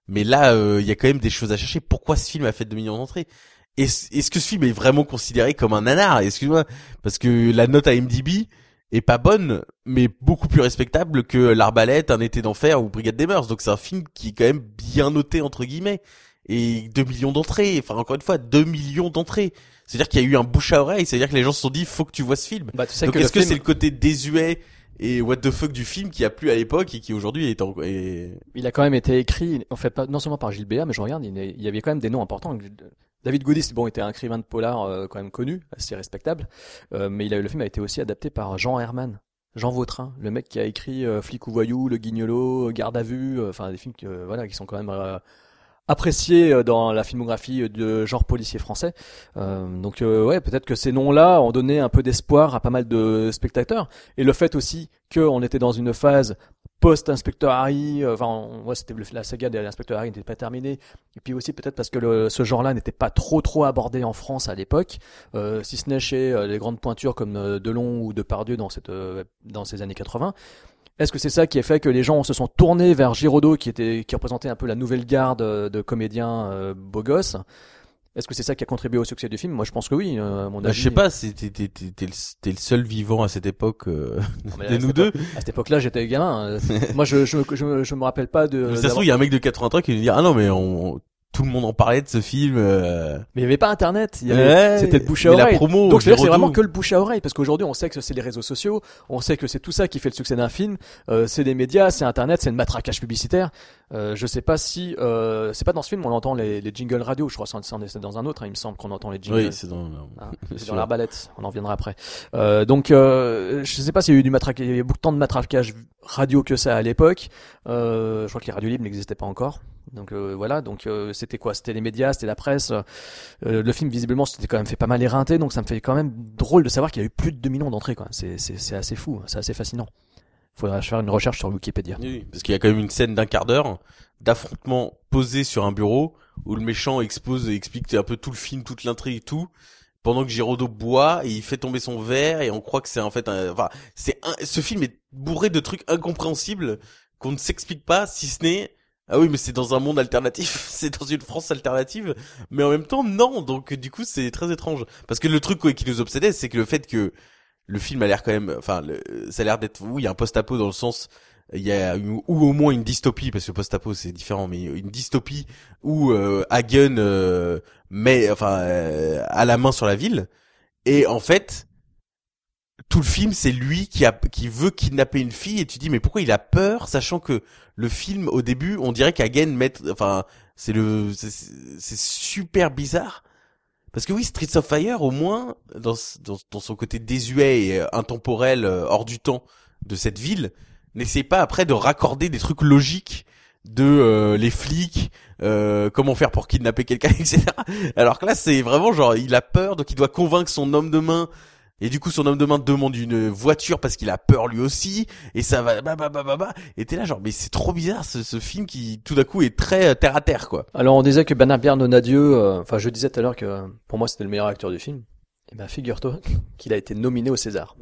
Mais là, euh, il y a quand même des choses à chercher. Pourquoi ce film a fait 2 millions d'entrées? Est-ce est-ce que ce film est vraiment considéré comme un nanar? Excuse-moi, parce que la note à MDB est pas bonne, mais beaucoup plus respectable que L'Arbalète, Un été d'enfer ou Brigade des mœurs. Donc c'est un film qui est quand même bien noté entre guillemets. Et 2 millions d'entrées, enfin encore une fois, 2 millions d'entrées. C'est-à-dire qu'il y a eu un bouche à oreille, c'est-à-dire que les gens se sont dit, faut que tu vois ce film. Bah, tu sais Donc que est-ce que film- c'est le côté désuet et what the fuck du film qui a plu à l'époque et qui aujourd'hui est, en... est... Il a quand même été écrit, en fait, pas, non seulement par Gilles Béat, mais je regarde, il, y avait quand même des noms importants. David Godis, bon, était un écrivain de polar euh, quand même connu, assez respectable, euh, mais il a, le film a été aussi adapté par Jean Herman. Jean Vautrin, le mec qui a écrit euh, Flic ou voyou, Le Guignolo, Garde à vue, euh, enfin des films qui, euh, voilà, qui sont quand même euh, appréciés euh, dans la filmographie de genre policier français. Euh, donc euh, ouais, peut-être que ces noms-là ont donné un peu d'espoir à pas mal de spectateurs. Et le fait aussi qu'on était dans une phase post-Inspecteur Harry, euh, enfin, on- ouais, c'était la saga de l'Inspecteur Harry n'était pas terminée. Et puis aussi peut-être parce que le- ce genre-là n'était pas trop trop abordé en France à l'époque, euh, si ce n'est chez euh, les grandes pointures comme euh, Delon ou Depardieu dans cette euh, dans ces années 80. Est-ce que c'est ça qui a fait que les gens se sont tournés vers Giraudot, qui était qui représentait un peu la nouvelle garde euh, de comédiens euh, beaux gosses? Est-ce que c'est ça qui a contribué au succès du film? Moi, je pense que oui. euh, à mon Bah, avis. je sais pas, si t'es, t'es, t'es, le, seul vivant à cette époque euh, Non, de nous deux. À cette époque-là, j'étais gamin. euh, Moi, je, je, je, me- je me rappelle pas de. Mais ça se d'avoir- trouve, il y a un mec de 83 qui va dire, ah non, mais on, tout le monde en parlait de ce film. euh. Mais il y avait pas Internet. Il y avait- Ouais, C'était le bouche à mais la oreille. promo, Donc c'est vraiment que le bouche à oreille parce qu'aujourd'hui on sait que c'est les réseaux sociaux, on sait que c'est tout ça qui fait le succès d'un film, euh, c'est les médias, c'est Internet, c'est le matraquage publicitaire. Euh, je sais pas si euh, c'est pas dans ce film on entend les, les jingles radio, je crois c'est dans un autre, hein, il me semble qu'on entend les jingles. Oui, c'est dans, Ah, dans l'arbalète, on en viendra après. Euh, donc, euh, je sais pas s'il y a eu du matraquage, il y avait beaucoup de temps de matraquage radio que ça à l'époque. Euh, je crois que les radios libres n'existaient pas encore. Donc euh, voilà, donc euh, c'était quoi? C'était les médias, c'était la presse. Euh, le film visiblement c'était quand même fait pas mal éreinté, donc ça me fait quand même drôle de savoir qu'il y a eu plus de 2 millions d'entrées. quoi. C'est c'est c'est assez fou, c'est assez fascinant. Faudra faire une recherche sur Wikipédia. Oui, parce qu'il y a quand même une scène d'un quart d'heure d'affrontement posé sur un bureau où le méchant expose et explique un peu tout le film, toute l'intrigue et tout, pendant que Giraudot boit et il fait tomber son verre et on croit que c'est en fait un, enfin, c'est un, ce film est bourré de trucs incompréhensibles qu'on ne s'explique pas si ce n'est ah oui, mais c'est dans un monde alternatif, c'est dans une France alternative, mais en même temps non, donc du coup c'est très étrange. Parce que le truc qui nous obsédait, c'est que le fait que le film a l'air quand même, enfin, le- ça a l'air d'être, oui, il y a un post-apo dans le sens, il y a une- ou au moins une dystopie, parce que post-apo c'est différent, mais une dystopie où euh, Hagen euh, met, enfin, euh, a la main sur la ville, et en fait, tout le film c'est lui qui a, qui veut kidnapper une fille, et tu dis mais pourquoi il a peur, sachant que le film au début, on dirait qu'Hagen met, enfin, c'est le, c'est- c'est super bizarre. Parce que oui, Streets of Fire, au moins, dans, son côté désuet et euh, intemporel, euh, hors du temps de cette ville, n'essaie pas après de raccorder des trucs logiques de euh, les flics, euh, comment faire pour kidnapper quelqu'un, etc. Alors que là, c'est vraiment genre, il a peur, donc il doit convaincre son homme de main. Et du coup, son homme de main demande une voiture parce qu'il a peur lui aussi. Et ça va, bah, bah, bah, bah, bah. Et t'es là genre, mais c'est trop bizarre ce, ce film qui, tout d'un coup, est très euh, terre à terre, quoi. Alors on disait que Bernard Pierre Donadieu, euh, enfin je disais tout à l'heure que euh, pour moi c'était le meilleur acteur du film. Et ben figure-toi qu'il a été nominé au César.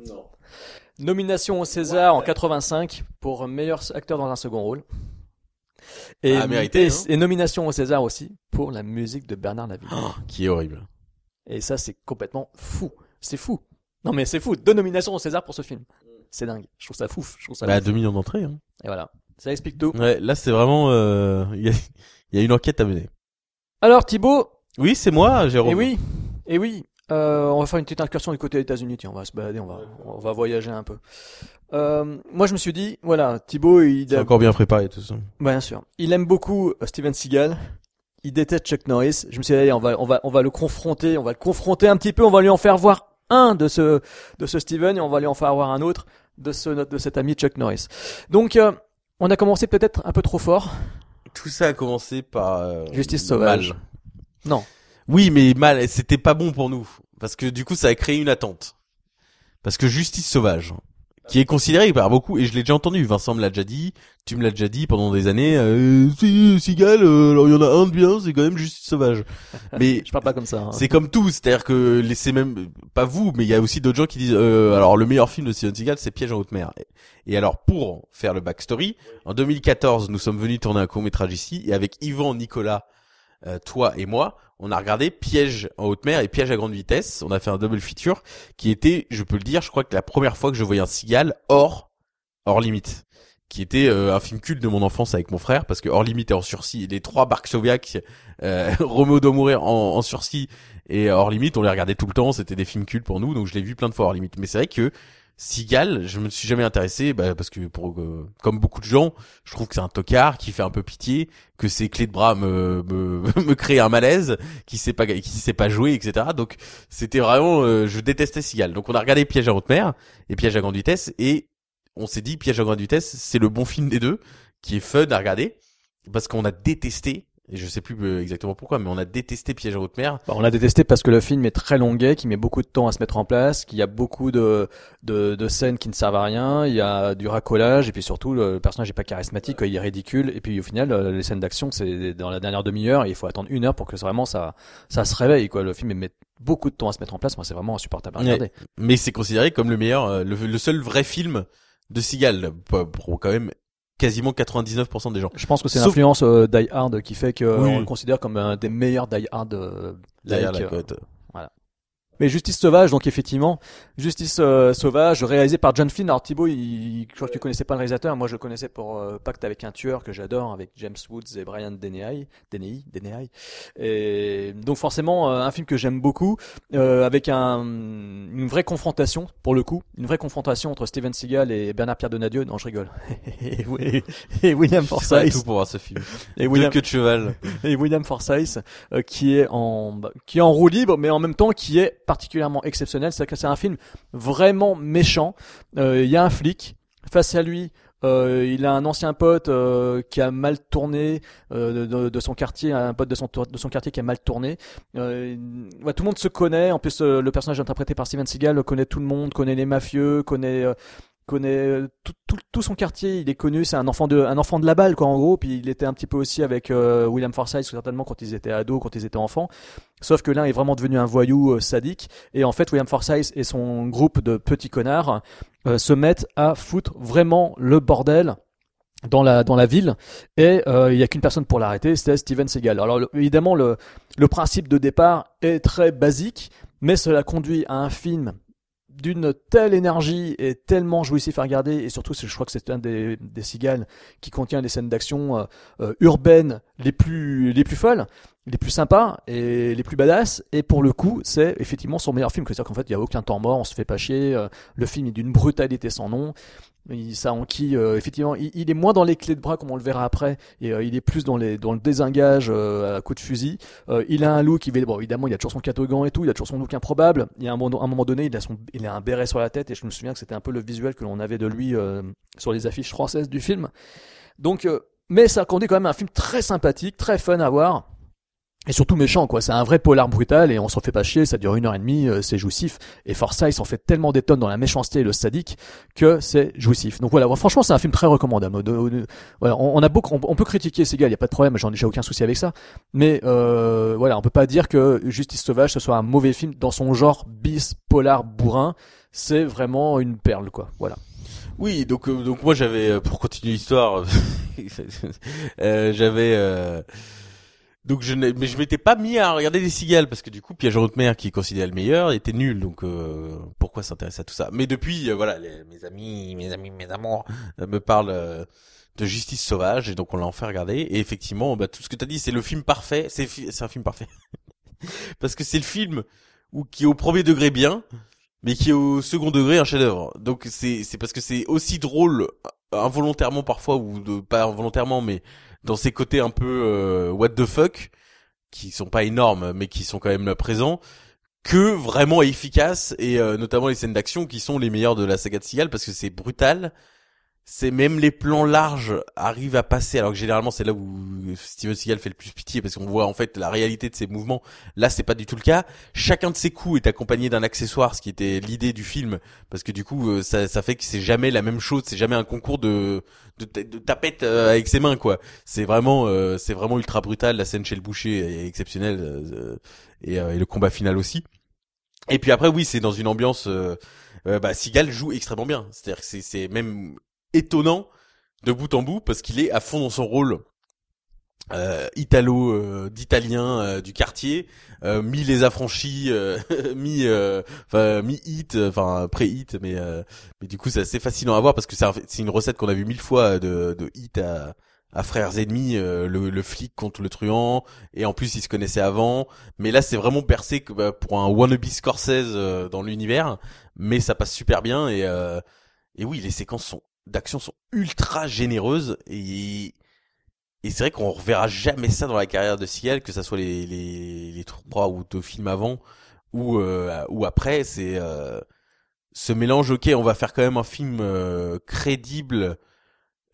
Nomination au César en 85 pour meilleur acteur dans un second rôle. Et, Ah, mérité, et, hein. et nomination au César aussi pour la musique de Bernard Lavilliers. Qui est horrible. Et ça c'est complètement fou. C'est fou. Non mais c'est fou. Deux nominations au César pour ce film. C'est dingue. Je trouve ça fou. Je trouve ça. Bah, fou. 2 millions d'entrées, hein. Et voilà. Ça explique tout. Ouais, là c'est vraiment euh, il y, a, il y a une enquête à mener. Alors Thibaut, Oui, c'est moi, Jérôme. Et oui, et oui. Euh, on va faire une petite incursion du côté des États-Unis. Tiens, on va se balader, on va, on va voyager un peu. Euh, moi, je me suis dit, voilà, Thibaut, il C'est a, encore bien préparé tout ça. bien sûr, il aime beaucoup euh, Steven Seagal. Il déteste Chuck Norris. Je me suis dit, allez, on va, on va, on va le confronter, on va le confronter un petit peu, on va lui en faire voir un de ce, de ce Steven et on va lui en faire voir un autre de ce, de cet ami Chuck Norris. Donc, euh, on a commencé peut-être un peu trop fort. Tout ça a commencé par euh, Justice sauvage. mal. Non. Oui, mais mal, c'était pas bon pour nous parce que du coup ça a créé une attente. Parce que Justice sauvage qui est considéré par beaucoup et je l'ai déjà entendu, Vincent me l'a déjà dit, tu me l'as déjà dit pendant des années euh, si Seagal euh, alors il y en a un de bien, c'est quand même Justice sauvage. Mais Je parle pas comme ça. hein. C'est comme tout, c'est-à-dire que c'est même pas vous, mais il y a aussi d'autres gens qui disent euh, alors le meilleur film de Steven Seagal c'est Piège en haute mer. Et, et alors pour faire le backstory, en 2014 nous sommes venus tourner un court métrage ici et avec Yvan, Nicolas, euh, toi et moi, on a regardé Piège en haute mer et Piège à grande vitesse. On a fait un double feature qui était, je peux le dire, je crois que la première fois que je voyais un Seagal hors hors limite qui était euh, un film culte de mon enfance avec mon frère parce que hors limite et hors sursis les trois Bark Soviac euh, Roméo doit mourir en, en sursis et hors limite, on les regardait tout le temps, c'était des films cultes pour nous, donc je l'ai vu plein de fois hors limite. Mais c'est vrai que Seagal, je me suis jamais intéressé, bah, parce que pour euh, comme beaucoup de gens, je trouve que c'est un tocard qui fait un peu pitié, que ses clés de bras me me, me créent un malaise, qui sait pas qui sait pas jouer, etc. Donc c'était vraiment, euh, je détestais Seagal. Donc on a regardé Piège à haute mer et Piège à grande vitesse et on s'est dit Piège à grande vitesse, c'est le bon film des deux, qui est fun à regarder parce qu'on a détesté Et je sais plus euh, exactement pourquoi, mais on a détesté Piège à haute mer. Bah, on l'a détesté parce que le film est très longuet, qui met beaucoup de temps à se mettre en place, qu'il y a beaucoup de, de, de scènes qui ne servent à rien, il y a du racolage, et puis surtout le personnage est pas charismatique, il est ridicule, et puis au final euh, les scènes d'action c'est dans la dernière demi-heure, et il faut attendre une heure pour que vraiment ça, ça se réveille quoi. Le film met beaucoup de temps à se mettre en place, moi c'est vraiment insupportable à regarder. Mais c'est considéré comme le meilleur, euh, le, le seul vrai film de Seagal, pour quand même quasiment 99% des gens. Je pense que c'est Sauf- l'influence euh, Die Hard qui fait que Oui. on le considère comme un des meilleurs Die Hard euh, like. Mais Justice Sauvage, donc effectivement, Justice euh, Sauvage, réalisé par John Flynn. Alors Thibaut, il, je crois que tu connaissais pas le réalisateur. Moi, je le connaissais pour euh, Pacte avec un tueur que j'adore, avec James Woods et Brian Deney, Deney, Deney. Et donc forcément, euh, un film que j'aime beaucoup, euh, avec un, une vraie confrontation pour le coup, une vraie confrontation entre Steven Seagal et Bernard Pierre Donadieu. Non, je rigole. et, et William Forsythe. tout pour voir ce film. Et William, de cheval. et William Forsythe euh, qui est en bah, qui est en roue libre mais en même temps qui est particulièrement exceptionnel c'est que c'est un film vraiment méchant Euh, il y a un flic face à lui euh, il a un ancien pote euh, qui a mal tourné de, son quartier, un pote de son, de son quartier qui a mal tourné. Tout le monde se connaît. En plus, le personnage interprété par Steven Seagal connaît tout le monde, connaît les mafieux, connaît connaît euh, tout, tout, tout son quartier. Il est connu. C'est un enfant de un enfant de la balle quoi en gros. Puis il était un petit peu aussi avec euh, William Forsythe certainement quand ils étaient ados, quand ils étaient enfants. Sauf que l'un est vraiment devenu un voyou euh, sadique. Et en fait, William Forsythe et son groupe de petits connards euh, se mettent à foutre vraiment le bordel dans la dans la ville et il y a qu'une personne pour l'arrêter c'est Steven Seagal alors évidemment le le principe de départ est très basique mais cela conduit à un film d'une telle énergie et tellement jouissif à regarder et surtout je crois que c'est un des des Seagal qui contient les scènes d'action euh, euh, urbaines les plus les plus folles les plus sympas et les plus badass. Et pour le coup c'est effectivement son meilleur film. C'est-à-dire qu'en fait il y a aucun temps mort on se fait pas chier euh, le film est d'une brutalité sans nom ça enquille euh, effectivement il, il est moins dans les clés de bras comme on le verra après et euh, il est plus dans les dans le désengage euh, à coup de fusil. Euh, il a un look il va bon évidemment il a toujours son catogan et tout il a toujours son look improbable. Il y a un, moment- un moment donné il a son il a un béret sur la tête et je me souviens que c'était un peu le visuel que l'on avait de lui euh, sur les affiches françaises du film. Donc euh, mais ça conduit quand même à un film très sympathique très fun à voir et surtout méchant quoi, c'est un vrai polar brutal et on s'en fait pas chier, ça dure une heure et demie, euh, c'est jouissif. Et Forsyth s'en fait tellement des tonnes dans la méchanceté et le sadique que c'est jouissif. Donc voilà, franchement c'est un film très recommandable. Voilà, on, a beaucoup, on, peut critiquer Seagal, il y a pas de problème, j'en ai aucun souci avec ça. Mais euh, voilà, on peut pas dire que Justice Sauvage ce soit un mauvais film dans son genre bis polar bourrin. C'est vraiment une perle quoi. Voilà. Oui, donc euh, donc moi j'avais euh, pour continuer l'histoire, euh, j'avais donc je n'ai- mais je m'étais pas mis à regarder les cigales parce que du coup Piège en haute mer qui est considéré le meilleur était nul. Donc euh, pourquoi s'intéresser à tout ça? Mais depuis euh, voilà les- mes amis mes amis mes amours euh, me parlent euh, de Justice sauvage et donc on l'a enfin regardé. Et effectivement bah tout ce que t'as dit c'est le film parfait. C'est c'est un film parfait. Parce que c'est le film où qui est au premier degré bien mais qui est au second degré un chef-d'œuvre. Donc c'est c'est parce que c'est aussi drôle euh, involontairement parfois ou de, pas involontairement mais dans ces côtés un peu euh, what the fuck qui sont pas énormes mais qui sont quand même présents que vraiment efficace et euh, notamment les scènes d'action qui sont les meilleures de la saga de Seagal parce que c'est brutal c'est même les plans larges arrivent à passer alors que généralement c'est là où Steven Seagal fait le plus pitié parce qu'on voit en fait la réalité de ses mouvements. Là c'est pas du tout le cas. Chacun de ses coups est accompagné d'un accessoire ce qui était l'idée du film. Parce que du coup euh, ça, ça fait que c'est jamais la même chose c'est jamais un concours de de, de tapette euh, avec ses mains quoi. C'est vraiment euh, c'est vraiment ultra brutal. La scène chez le boucher est exceptionnelle euh, et, euh, et le combat final aussi. Et puis après oui c'est dans une ambiance euh, bah Seagal joue extrêmement bien. C'est-à-dire que c'est même étonnant de bout en bout parce qu'il est à fond dans son rôle euh, italo euh, d'italien euh, du quartier euh, mi les affranchis euh, mi euh, enfin mi hit enfin pré hit mais mais du coup c'est assez fascinant à voir parce que c'est un- c'est une recette qu'on a vu mille fois de de hit à à frères ennemis le, le flic contre le truand et en plus ils se connaissaient avant. Mais là c'est vraiment percé que, bah, pour un wannabe Scorsese dans l'univers mais ça passe super bien et et oui les séquences sont d'action sont ultra généreuses et et c'est vrai qu'on reverra jamais ça dans la carrière de Seagal, que ça soit les les les trois ou deux films avant ou euh, ou après. C'est euh, ce mélange. Ok, on va faire quand même un film euh, crédible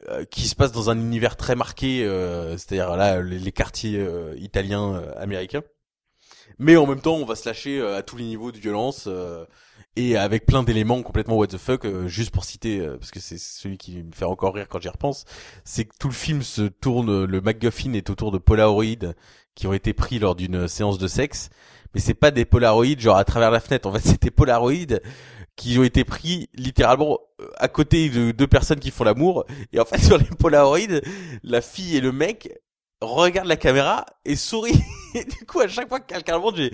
euh, qui se passe dans un univers très marqué, euh, c'est-à-dire là les, les quartiers euh, italiens américains. Mais en même temps, on va se lâcher à tous les niveaux de violence et avec plein d'éléments complètement what the fuck. euh, juste pour citer, euh, parce que c'est celui qui me fait encore rire quand j'y repense, c'est que tout le film se tourne, le MacGuffin est autour de Polaroid qui ont été pris lors d'une séance de sexe. Mais c'est pas des Polaroids genre à travers la fenêtre. En fait, c'était Polaroid qui ont été pris littéralement euh, à côté de deux personnes qui font l'amour. Et en fait, sur les Polaroids, la fille et le mec regardent la caméra et sourient. Et du coup, à chaque fois que quelqu'un le montre, j'ai,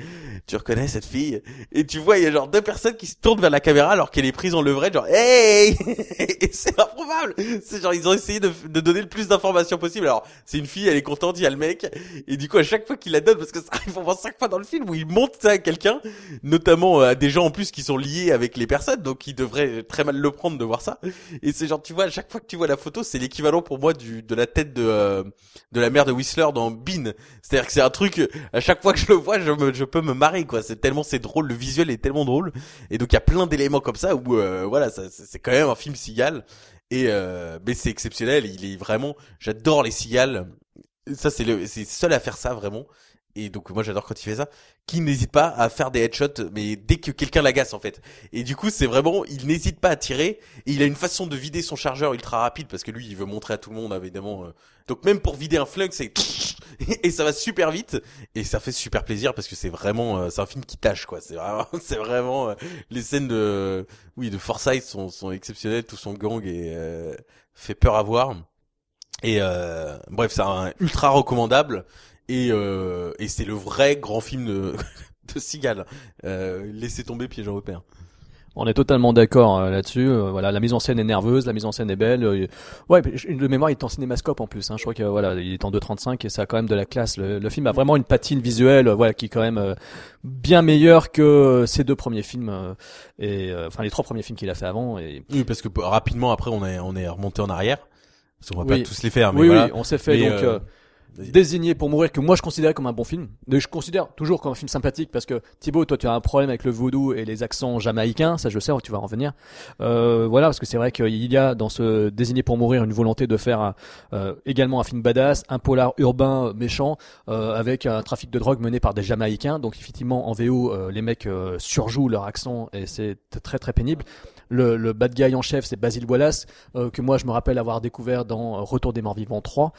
tu reconnais cette fille? Et tu vois, il y a genre deux personnes qui se tournent vers la caméra alors qu'elle est prise en levrette, genre, hey! Et c'est improbable! C'est genre, ils ont essayé de, de donner le plus d'informations possible. Alors, c'est une fille, elle est contente, il y a le mec. Et du coup, à chaque fois qu'il la donne, parce que ça arrive au cinq fois dans le film où il montre ça à quelqu'un, notamment euh, à des gens en plus qui sont liés avec les personnes, donc ils devraient très mal le prendre de voir ça. Et c'est genre, tu vois, à chaque fois que tu vois la photo, c'est l'équivalent pour moi du, de la tête de, euh, de la mère de Whistler dans Bean. C'est-à-dire que c'est un truc, à chaque fois que je le vois, je, me, je peux me marrer, quoi. C'est tellement, c'est drôle, le visuel est tellement drôle. Et donc, il y a plein d'éléments comme ça où, euh, voilà, c'est quand même un film cigale. Et, euh, mais c'est exceptionnel, il est vraiment, j'adore les cigales. Ça, c'est le, c'est seul à faire ça, vraiment. Et donc, moi, j'adore quand il fait ça. Qui n'hésite pas à faire des headshots, mais dès que quelqu'un l'agace, en fait. Et du coup, c'est vraiment, il n'hésite pas à tirer. Et il a une façon de vider son chargeur ultra rapide, parce que lui, il veut montrer à tout le monde, évidemment. euh. Donc, même pour vider un flingue, c'est, et ça va super vite. Et ça fait super plaisir, parce que c'est vraiment, euh, c'est un film qui tâche, quoi. C'est vraiment, c'est vraiment, euh, les scènes de, oui, de Forsyth sont, sont exceptionnelles. Tout son gang euh, fait peur à voir. Et euh, bref, c'est un ultra recommandable et euh, et c'est le vrai grand film de de Seagal. Euh, laissez tomber piège européen. On est totalement d'accord euh, là-dessus. Euh, voilà, la mise en scène est nerveuse, la mise en scène est belle. Euh, ouais, de mémoire, il est en cinémascope en plus. Hein. Je crois que voilà, il est en 2.35 et ça a quand même de la classe. Le, le film a vraiment une patine visuelle, euh, voilà, qui est quand même bien meilleure que ses deux premiers films et enfin les trois premiers films qu'il a fait avant. Et Oui, parce que rapidement après on est on est remonté en arrière. Parce qu'on va Oui. pas tous les faire, mais oui, voilà. oui, on s'est fait Mais, donc. Euh, euh, Désigné pour mourir que moi je considérais comme un bon film. Mais je considère toujours comme un film sympathique parce que Thibaut, toi tu as un problème avec le vaudou et les accents jamaïcains, ça je sais, tu vas en revenir. Euh, voilà, parce que c'est vrai qu'il y a dans ce Désigné pour mourir une volonté de faire un- euh, également un film badass, un polar urbain euh, méchant euh, avec un trafic de drogue mené par des Jamaïcains. Donc effectivement en VO, euh, les mecs euh, surjouent leur accent et c'est très très pénible. Le, le bad guy en chef, c'est Basil Wallace, euh, que moi je me rappelle avoir découvert dans euh, Retour des morts vivants 3.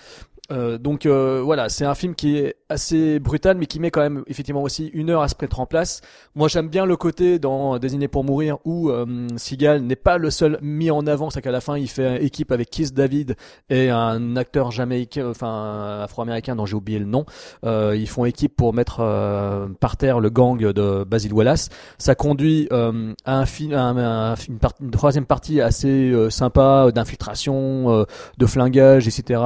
Euh, donc euh, voilà, c'est un film qui est assez brutal, mais qui met quand même effectivement aussi une heure à se mettre en place. Moi, j'aime bien le côté dans Désigné pour mourir où euh, Seagal n'est pas le seul mis en avant, c'est qu'à la fin, il fait équipe avec Keith David et un acteur jamaïcain, enfin afro-américain dont j'ai oublié le nom. Euh, ils font équipe pour mettre euh, par terre le gang de Basil Wallace. Ça conduit à un film, un, un- une, une troisième partie assez sympa d'infiltration, de flingage, etc.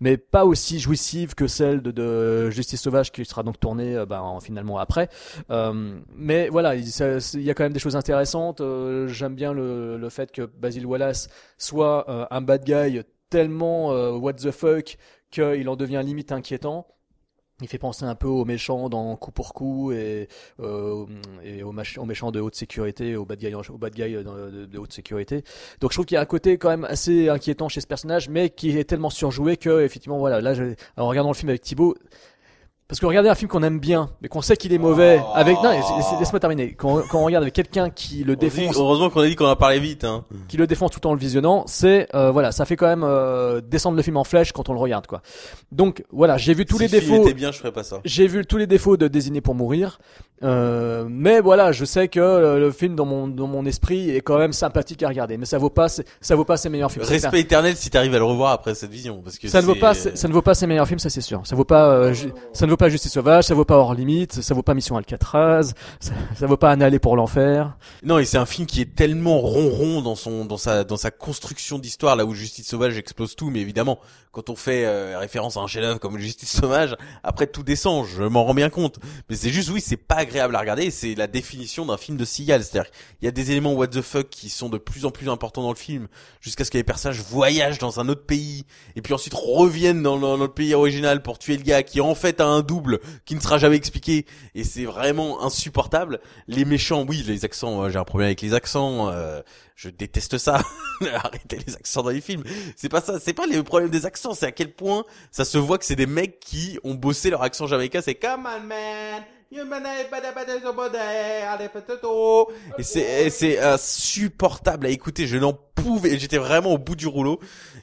mais pas aussi jouissive que celle de, de Justice Sauvage qui sera donc tournée ben, en- finalement après. Euh, mais voilà, il y a quand même des choses intéressantes. Euh, J'aime bien le, le fait que Basil Wallace soit euh, un bad guy tellement euh, what the fuck qu'il en devient limite inquiétant. Il fait penser un peu aux méchants dans Coup pour Coup et, euh, et aux, méchants de haute sécurité, aux bad guys, guys de, haute sécurité. Donc je trouve qu'il y a un côté quand même assez inquiétant chez ce personnage, mais qui est tellement surjoué que effectivement voilà, là, en regardant le film avec Thibaut, parce que regarder un film qu'on aime bien, mais qu'on sait qu'il est mauvais, avec non, laisse- laisse- laisse-moi terminer. Quand, quand on regarde avec quelqu'un qui le dit- défonce, heureusement qu'on a dit qu'on a parlé vite. Hein. qui le défonce tout en le visionnant, c'est euh, voilà, ça fait quand même euh, descendre le film en flèche quand on le regarde quoi. Donc voilà, j'ai vu tous si les défauts. était bien, je ferais pas ça. J'ai vu tous les défauts de Désigné pour mourir, euh, mais voilà, je sais que euh, le film dans mon dans mon esprit est quand même sympathique à regarder, mais ça vaut pas ça vaut pas ses meilleurs films. Respect éternel si t'arrives à le revoir après cette vision, parce que Ça ne vaut pas ça ne vaut pas ses meilleurs films, ça c'est sûr. Ça vaut pas euh, ça ne vaut pas Justice sauvage, ça vaut pas Hors limite, ça vaut pas Mission Alcatraz, ça, vaut pas Un aller pour l'enfer. Non, et c'est un film qui est tellement ronron dans son dans sa dans sa construction d'histoire là où Justice sauvage explose tout, mais évidemment quand on fait euh, référence à un chef-d'œuvre comme Justice sauvage, après tout descend, je m'en rends bien compte. Mais c'est juste oui, c'est pas agréable à regarder, c'est la définition d'un film de Seagal, c'est-à-dire il y a des éléments what the fuck qui sont de plus en plus importants dans le film, jusqu'à ce que les personnages voyagent dans un autre pays et puis ensuite reviennent dans, le- dans le pays original pour tuer le gars qui en fait a un double qui ne sera jamais expliqué et c'est vraiment insupportable. Les méchants, oui, les accents, euh, j'ai un problème avec les accents. euh, je déteste ça. Arrêtez les accents dans les films. C'est pas ça. C'est pas le problème des accents. C'est à quel point ça se voit que c'est des mecs qui ont bossé leur accent jamaïcain. C'est come on man. Allez, potato. Et c'est, c'est insupportable à écouter. Je n'en pouvais. J'étais vraiment au bout du rouleau.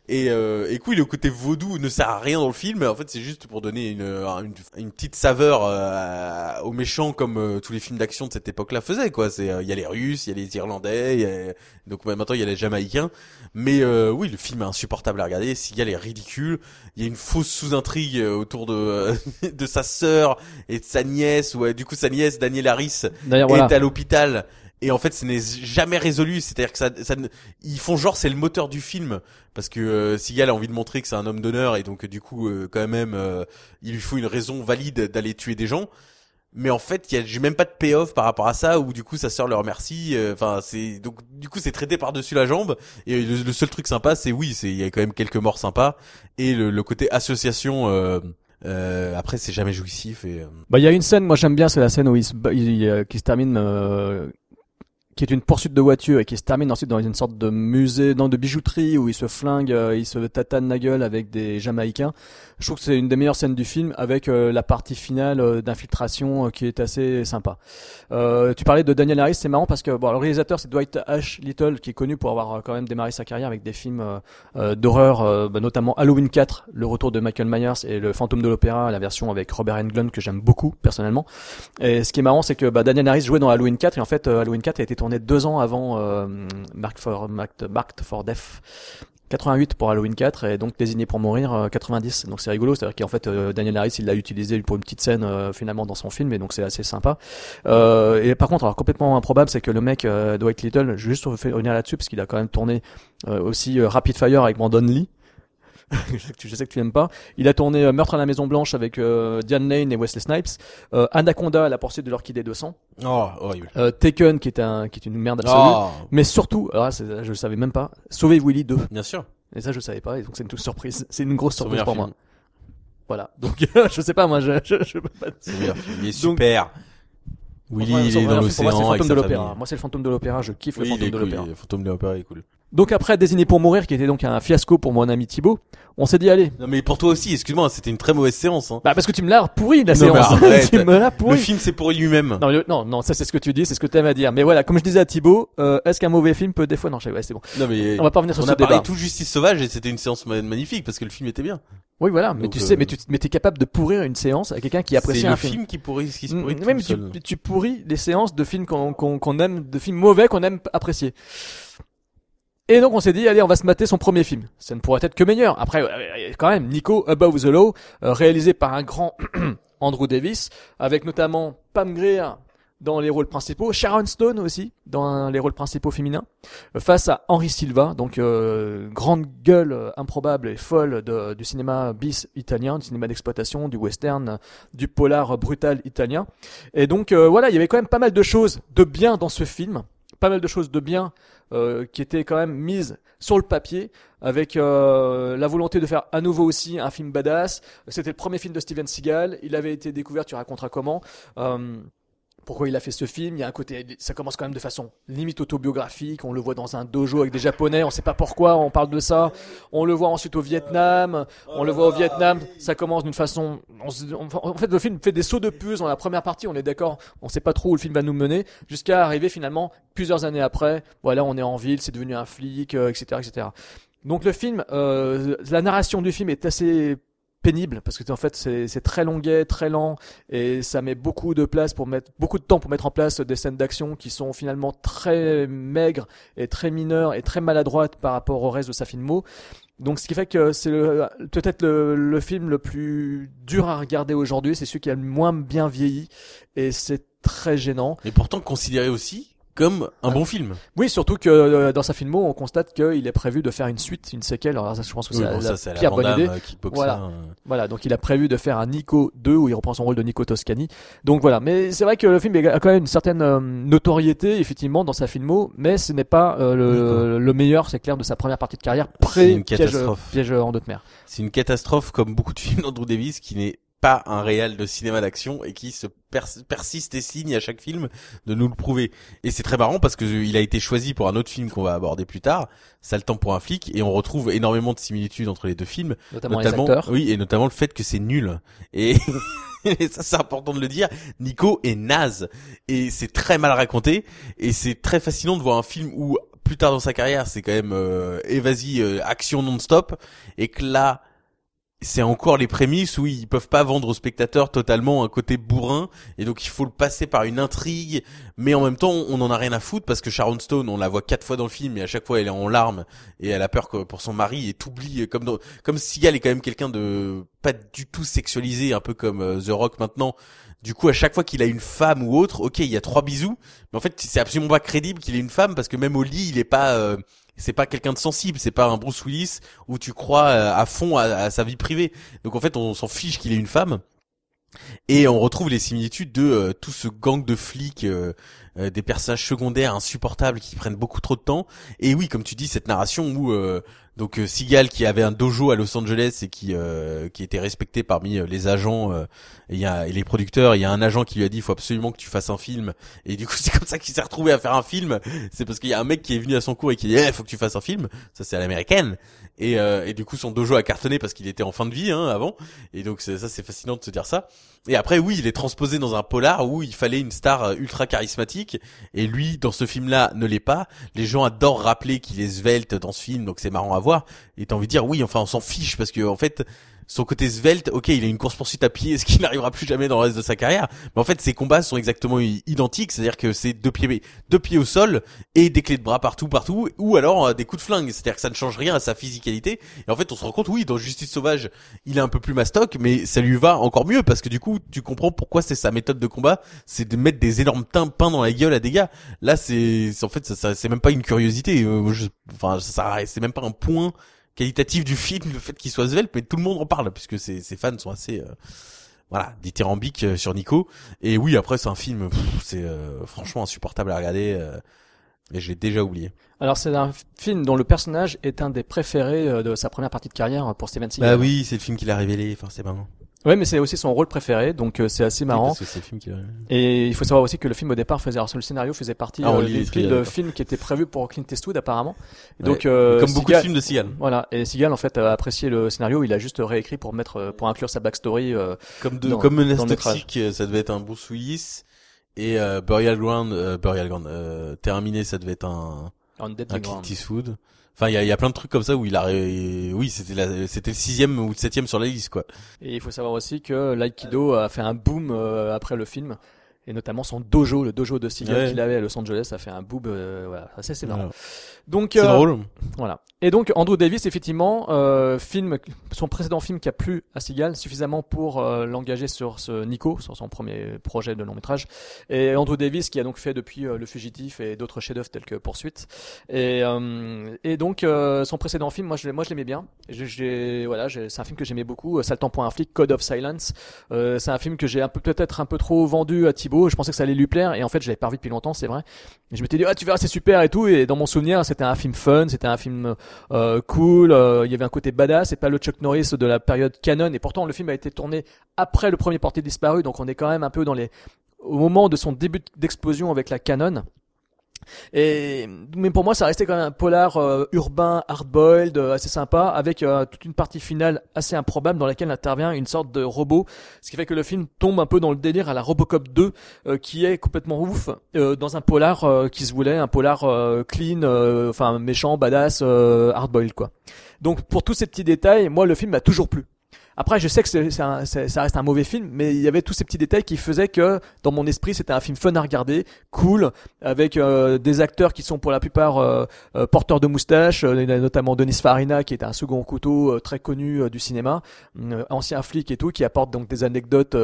Et, euh, et le côté vaudou ne sert à rien dans le film. En fait, c'est juste pour donner une, une, une petite saveur euh, aux méchants, comme euh, tous les films d'action de cette époque-là faisaient. Quoi, euh, il y a les Russes, il y a les Irlandais, y a- donc maintenant il y a les Jamaïcains. Mais euh, oui, le film est insupportable à regarder. Seagal est ridicule. Il y a une fausse sous-intrigue euh, autour de de sa sœur et de sa nièce. Ou euh, du coup, sa nièce, Danielle Harris, est voilà. à l'hôpital. Et en fait, ce n'est jamais résolu. C'est-à-dire que ça, ça, ils font genre c'est le moteur du film parce que euh, Seagal a envie de montrer que c'est un homme d'honneur et donc euh, du coup, euh, quand même, euh, il lui faut une raison valide d'aller tuer des gens. Mais en fait, il y a même pas de payoff par rapport à ça où du coup sa sœur le remercie. euh, Enfin, c'est donc du coup c'est traité par dessus la jambe. Et le, seul truc sympa, c'est oui, c'est il y a quand même quelques morts sympas et le, côté association. Euh, euh, après, c'est jamais jouissif et Bah, il y a une scène, moi j'aime bien, c'est la scène où il se, il, euh, qui se termine, qui est une poursuite de voiture et qui se termine ensuite dans une sorte de musée, dans de bijouterie où il se flingue, euh, il se tatane la gueule avec des Jamaïcains. Je trouve que c'est une des meilleures scènes du film avec euh, la partie finale euh, d'infiltration euh, qui est assez sympa. Tu parlais de Daniel Harris, c'est marrant parce que bon, le réalisateur c'est Dwight H. Little qui est connu pour avoir quand même démarré sa carrière avec des films d'horreur, bah, notamment Halloween 4, le retour de Michael Myers et le fantôme de l'opéra, la version avec Robert Englund que j'aime beaucoup personnellement. Et ce qui est marrant, c'est que bah, Daniel Harris jouait dans Halloween 4 et en fait Halloween 4 a été tourné deux ans avant euh, Marked for, Marked, Marked for Death. 88 pour Halloween 4 et donc désigné pour mourir euh, 90 donc c'est rigolo c'est à dire qu'en fait euh, Daniel Harris il l'a utilisé pour une petite scène euh, finalement dans son film et donc c'est assez sympa euh, et par contre alors complètement improbable c'est que le mec euh, Dwight Little je vais juste revenir là-dessus parce qu'il a quand même tourné euh, aussi euh, Rapid Fire avec Brandon Lee je sais que tu- n'aimes pas. Il a tourné euh, Meurtre à la Maison Blanche avec euh, Diane Lane et Wesley Snipes. Euh, Anaconda, la poursuite de l'orchidée de sang. oh horrible. Euh, Taken, qui est un, qui est une merde absolue. Oh, Mais surtout, alors là, je le savais même pas. Sauver Willy 2. bien sûr. Et ça, je savais pas. Et donc, c'est une toute surprise. C'est une grosse surprise pour film. moi. Voilà. Donc, je sais pas, moi, je, je, je peux pas. Film. Il est Donc- super. Willy, Enfin, il est dans l'océan Moi, c'est le fantôme de l'opéra. Moi, c'est le fantôme de l'opéra. Je kiffe Oui, le fantôme de l'opéra. Le fantôme de l'opéra est cool. Donc après Désigné pour mourir, qui était donc un fiasco pour mon ami Thibaut, on s'est dit allez. Non mais pour toi aussi, excuse-moi, c'était une très mauvaise séance. Hein. Bah parce que tu me l'as pourri la Non, séance. tu me l'as Le pourri. film c'est pour lui-même. Non, le- non, non, ça c'est ce que tu dis, c'est ce que tu aimes à dire. Mais voilà, comme je disais à Thibaut, euh, est-ce qu'un mauvais film peut des fois non, je sais- ouais, c'est bon. Non mais On va pas revenir sur on ce a parlé débat. tout Justice Sauvage et c'était une séance ma- magnifique parce que le film était bien. Oui, voilà, mais Donc, tu euh, sais, mais tu mais t'es capable de pourrir une séance à quelqu'un qui apprécie C'est un le film. film qui pourrit, qui se Mm, pourrit tout mais tu, pourris les séances de films qu'on aime, de films mauvais qu'on aime apprécier. Et donc on s'est dit, allez, on va se mater son premier film. Ça ne pourrait être que meilleur. Après, euh, quand même, Nico Above the Law, euh, réalisé par un grand Andrew Davis, avec notamment Pam Grier dans les rôles principaux, Sharon Stone aussi dans les rôles principaux féminins, euh, face à Henry Silva, donc grande gueule improbable et folle de- du cinéma bis italien, du cinéma d'exploitation, du western, du polar brutal italien. Et donc voilà, il y avait quand même pas mal de choses de bien dans ce film, pas mal de choses de bien euh, qui étaient quand même mises sur le papier, avec euh, la volonté de faire à nouveau aussi un film badass. C'était le premier film de Steven Seagal, il avait été découvert, tu raconteras comment. Euh, pourquoi il a fait ce film. Il y a un côté, ça commence quand même de façon limite autobiographique. On le voit dans un dojo avec des Japonais. On sait pas pourquoi on parle de ça. On le voit ensuite au Vietnam. On le voit au Vietnam. Ça commence d'une façon. en fait, le film fait des sauts de puce dans la première partie. On est d'accord. On sait pas trop où le film va nous mener jusqu'à arriver finalement plusieurs années après. Voilà, on est en ville. C'est devenu un flic, euh, etc., etc. Donc le film, euh, la narration du film est assez pénible parce que en fait c'est très longuet, très lent et ça met beaucoup de place pour mettre beaucoup de temps pour mettre en place des scènes d'action qui sont finalement très maigres et très mineures et très maladroites par rapport au reste de sa filmo. Donc ce qui fait que c'est peut-être le, le film le plus dur à regarder aujourd'hui, c'est celui qui a le moins bien vieilli et c'est très gênant. Mais pourtant considéré aussi comme un bon film. Oui, surtout que euh, dans sa filmo, on constate qu'il est prévu de faire une suite, une séquelle. Alors ça, je pense que c'est Oui, la, bon, la ça la pire bonne idée. Voilà. euh. Voilà, donc il a prévu de faire un Nico 2 où il reprend son rôle de Nico Toscani. Donc voilà, mais c'est vrai que le film a quand même une certaine euh, notoriété effectivement dans sa filmo, mais ce n'est pas euh, le, le meilleur, c'est clair, de sa première partie de carrière C'est une pré piège, catastrophe. piège en d'autres mers. C'est une catastrophe comme beaucoup de films d'Andrew Davis qui n'est pas un réel de cinéma d'action et qui se pers- persiste et signe à chaque film de nous le prouver. Et c'est très marrant parce que il a été choisi pour un autre film qu'on va aborder plus tard, Ça le temps pour un flic, et on retrouve énormément de similitudes entre les deux films, Notamment, notamment, les acteurs. oui, et notamment le fait que c'est nul. Et, et ça c'est important de le dire. Nico est naze et c'est très mal raconté et c'est très fascinant de voir un film où plus tard dans sa carrière c'est quand même euh, euh, action non-stop et que là c'est encore les prémices où ils peuvent pas vendre aux spectateurs totalement un côté bourrin et donc il faut le passer par une intrigue mais en même temps on en a rien à foutre parce que Sharon Stone on la voit quatre fois dans le film et à chaque fois elle est en larmes et elle a peur pour son mari et t'oublie comme dans, comme Seagal est quand même quelqu'un de pas du tout sexualisé un peu comme euh, The Rock maintenant. Du coup à chaque fois qu'il a une femme ou autre ok il y a trois bisous mais en fait c'est absolument pas crédible qu'il ait une femme parce que même au lit il est pas euh, c'est pas quelqu'un de sensible, c'est pas un Bruce Willis où tu crois euh, à fond à, sa vie privée. Donc en fait, on s'en fiche qu'il ait une femme. Et on retrouve les similitudes de euh, tout ce gang de flics, euh, euh, des personnages secondaires insupportables qui prennent beaucoup trop de temps. Et oui, comme tu dis, cette narration où euh, donc euh, Seagal qui avait un dojo à Los Angeles et qui euh, qui était respecté parmi euh, les agents et, a, les producteurs, il y a un agent qui lui a dit il faut absolument que tu fasses un film. Et du coup, c'est comme ça qu'il s'est retrouvé à faire un film. C'est parce qu'il y a un mec qui est venu à son cours et qui dit il faut que tu fasses un film. Ça c'est à l'américaine. Et, du coup, son dojo a cartonné parce qu'il était en fin de vie hein, avant. Et donc ça, c'est fascinant de se dire ça. Et après, oui, il est transposé dans un polar où il fallait une star euh, ultra charismatique. Et lui, dans ce film-là, ne l'est pas. Les gens adorent rappeler qu'il est svelte dans ce film, donc c'est marrant à voir. Et t'as envie de dire, oui, enfin, on s'en fiche parce que en fait, son côté svelte, ok, il a une course poursuite à pied, ce qui n'arrivera plus jamais dans le reste de sa carrière. Mais en fait, ses combats sont exactement identiques, c'est-à-dire que c'est deux pieds, au sol et des clés de bras partout, partout, ou alors euh, des coups de flingue. C'est-à-dire que ça ne change rien à sa physicalité. Et en fait, on se rend compte, oui, dans Justice Sauvage, il est un peu plus mastoc, mais ça lui va encore mieux parce que du coup, tu comprends pourquoi c'est sa méthode de combat, c'est de mettre des énormes pains dans la gueule à des gars. Là, c'est, en fait, ça, c'est même pas une curiosité. Euh, enfin, ça- c'est même pas un point qualitatif du film, le fait qu'il soit svelte, mais tout le monde en parle puisque ses, ses fans sont assez, euh, voilà, dithyrambiques euh, sur Nico. Et oui, après, c'est un film, c'est euh, franchement insupportable à regarder. euh, et je l'ai déjà oublié. Alors c'est un film dont le personnage est un des préférés euh, de sa première partie de carrière pour Steven Seagal. Bah oui, c'est le film qu'il a révélé, forcément. Ouais, mais c'est aussi son rôle préféré, donc euh, c'est assez marrant. Oui, c'est film. Et il faut savoir aussi que le film au départ faisait, alors le scénario faisait partie Ah, euh, des piles de films qui étaient prévus pour Clint Eastwood apparemment. Et Ouais. donc euh, Comme beaucoup Seagal- de films de Seagal. Voilà, et Seagal en fait a apprécié le scénario, il a juste réécrit pour mettre euh, pour inclure sa backstory. euh, Comme de, dans- comme Menace. Toxique, euh, ça devait être un Bruce Willis. Et euh, Burial Ground, euh, Burial Ground, euh, Terminé, ça devait être un, un. Clint Eastwood. Enfin, il y a, y a plein de trucs comme ça où il a, oui, c'était la, c'était le sixième ou le septième sur la liste, quoi. Et il faut savoir aussi que l'Aikido a fait un boom euh, après le film. Et notamment son dojo, le dojo de Seagal Ouais. qu'il avait à Los Angeles, a fait un boom. euh, voilà, ça c'est marrant. Donc C'est euh, drôle. Voilà. Et donc Andrew Davis, effectivement, euh, film, son précédent film qui a plu à Seagal suffisamment pour euh, l'engager sur ce Nico, sur son premier projet de long métrage. Et Andrew Davis qui a donc fait depuis euh, Le Fugitif et d'autres chefs-d'œuvre tels que Poursuite. Et, euh, et donc euh, son précédent film, moi je, moi je l'aimais bien. J'ai- voilà, j'ai- c'est un film que j'aimais beaucoup. Temps pour un flic, Code of Silence. Euh, c'est un film que j'ai un peu peut-être un peu trop vendu à Thibaut. Je pensais que ça allait lui plaire et en fait je l'avais pas vu depuis longtemps, c'est vrai. Et je m'étais dit ah tu verras c'est super et tout. Et dans mon souvenir c'était un film fun, c'était un film euh, cool, euh, il y avait un côté badass, et pas le Chuck Norris de la période canon, et pourtant le film a été tourné après le premier porté disparu, donc on est quand même un peu dans les au moment de son début d'explosion avec la canon. Et mais pour moi, ça restait quand même un polar euh, urbain, hard-boiled, euh, assez sympa, avec euh, toute une partie finale assez improbable dans laquelle intervient une sorte de robot, ce qui fait que le film tombe un peu dans le délire à la Robocop 2, euh, qui est complètement ouf euh, dans un polar euh, qui se voulait un polar clean, enfin méchant, badass, hard-boiled quoi. Donc pour tous ces petits détails, moi le film m'a toujours plu. Après, je sais que c'est, ça reste un mauvais film, mais il y avait tous ces petits détails qui faisaient que, dans mon esprit, c'était un film fun à regarder, cool, avec euh, des acteurs qui sont pour la plupart euh, euh, porteurs de moustaches, euh, notamment Denis Farina, qui est un second couteau euh, très connu du cinéma, ancien flic et tout, qui apporte donc des anecdotes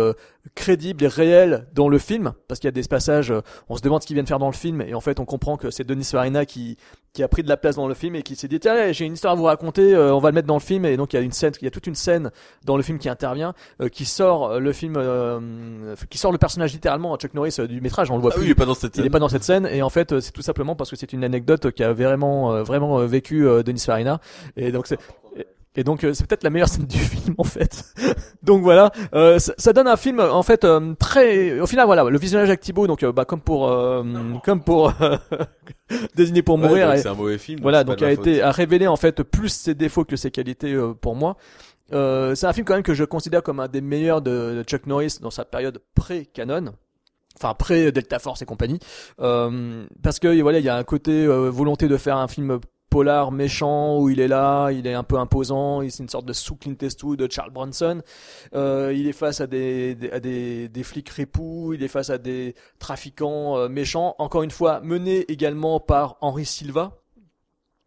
crédibles et réelles dans le film, parce qu'il y a des passages, on se demande ce qu'il vient de faire dans le film, et en fait, on comprend que c'est Denis Farina qui qui a pris de la place dans le film et qui s'est dit tiens allez, j'ai une histoire à vous raconter euh, on va le mettre dans le film. Et donc il y a une scène il y a toute une scène dans le film qui intervient euh, qui sort euh, le film euh, qui sort le personnage littéralement Chuck Norris euh, du métrage on le voit Ah plus. oui, il est pas dans cette il est scène. pas dans cette scène. Et en fait euh, c'est tout simplement parce que c'est une anecdote qui a vraiment euh, vraiment vécu euh, Denis Farina. Et donc c'est Et donc euh, c'est peut-être la meilleure scène du film en fait. donc voilà, euh, ça, ça donne un film en fait euh, très. Au final voilà, le visionnage avec Thibaut, donc euh, bah comme pour euh, comme pour désigné pour mourir. Ouais, c'est un mauvais film. voilà, donc a faute. été a révélé en fait plus ses défauts que ses qualités euh, pour moi. Euh, c'est un film quand même que je considère comme un des meilleurs de, de Chuck Norris dans sa période pré-canon. Enfin pré Delta Force et compagnie, Euh, parce que voilà il y a un côté euh, volonté de faire un film polar méchant où il est là, il est un peu imposant, c'est une sorte de sous Clint Eastwood de Charles Bronson. Euh, il est face à des, flics ripoux, il est face à des trafiquants euh, méchants. Encore une fois, mené également par Henry Silva.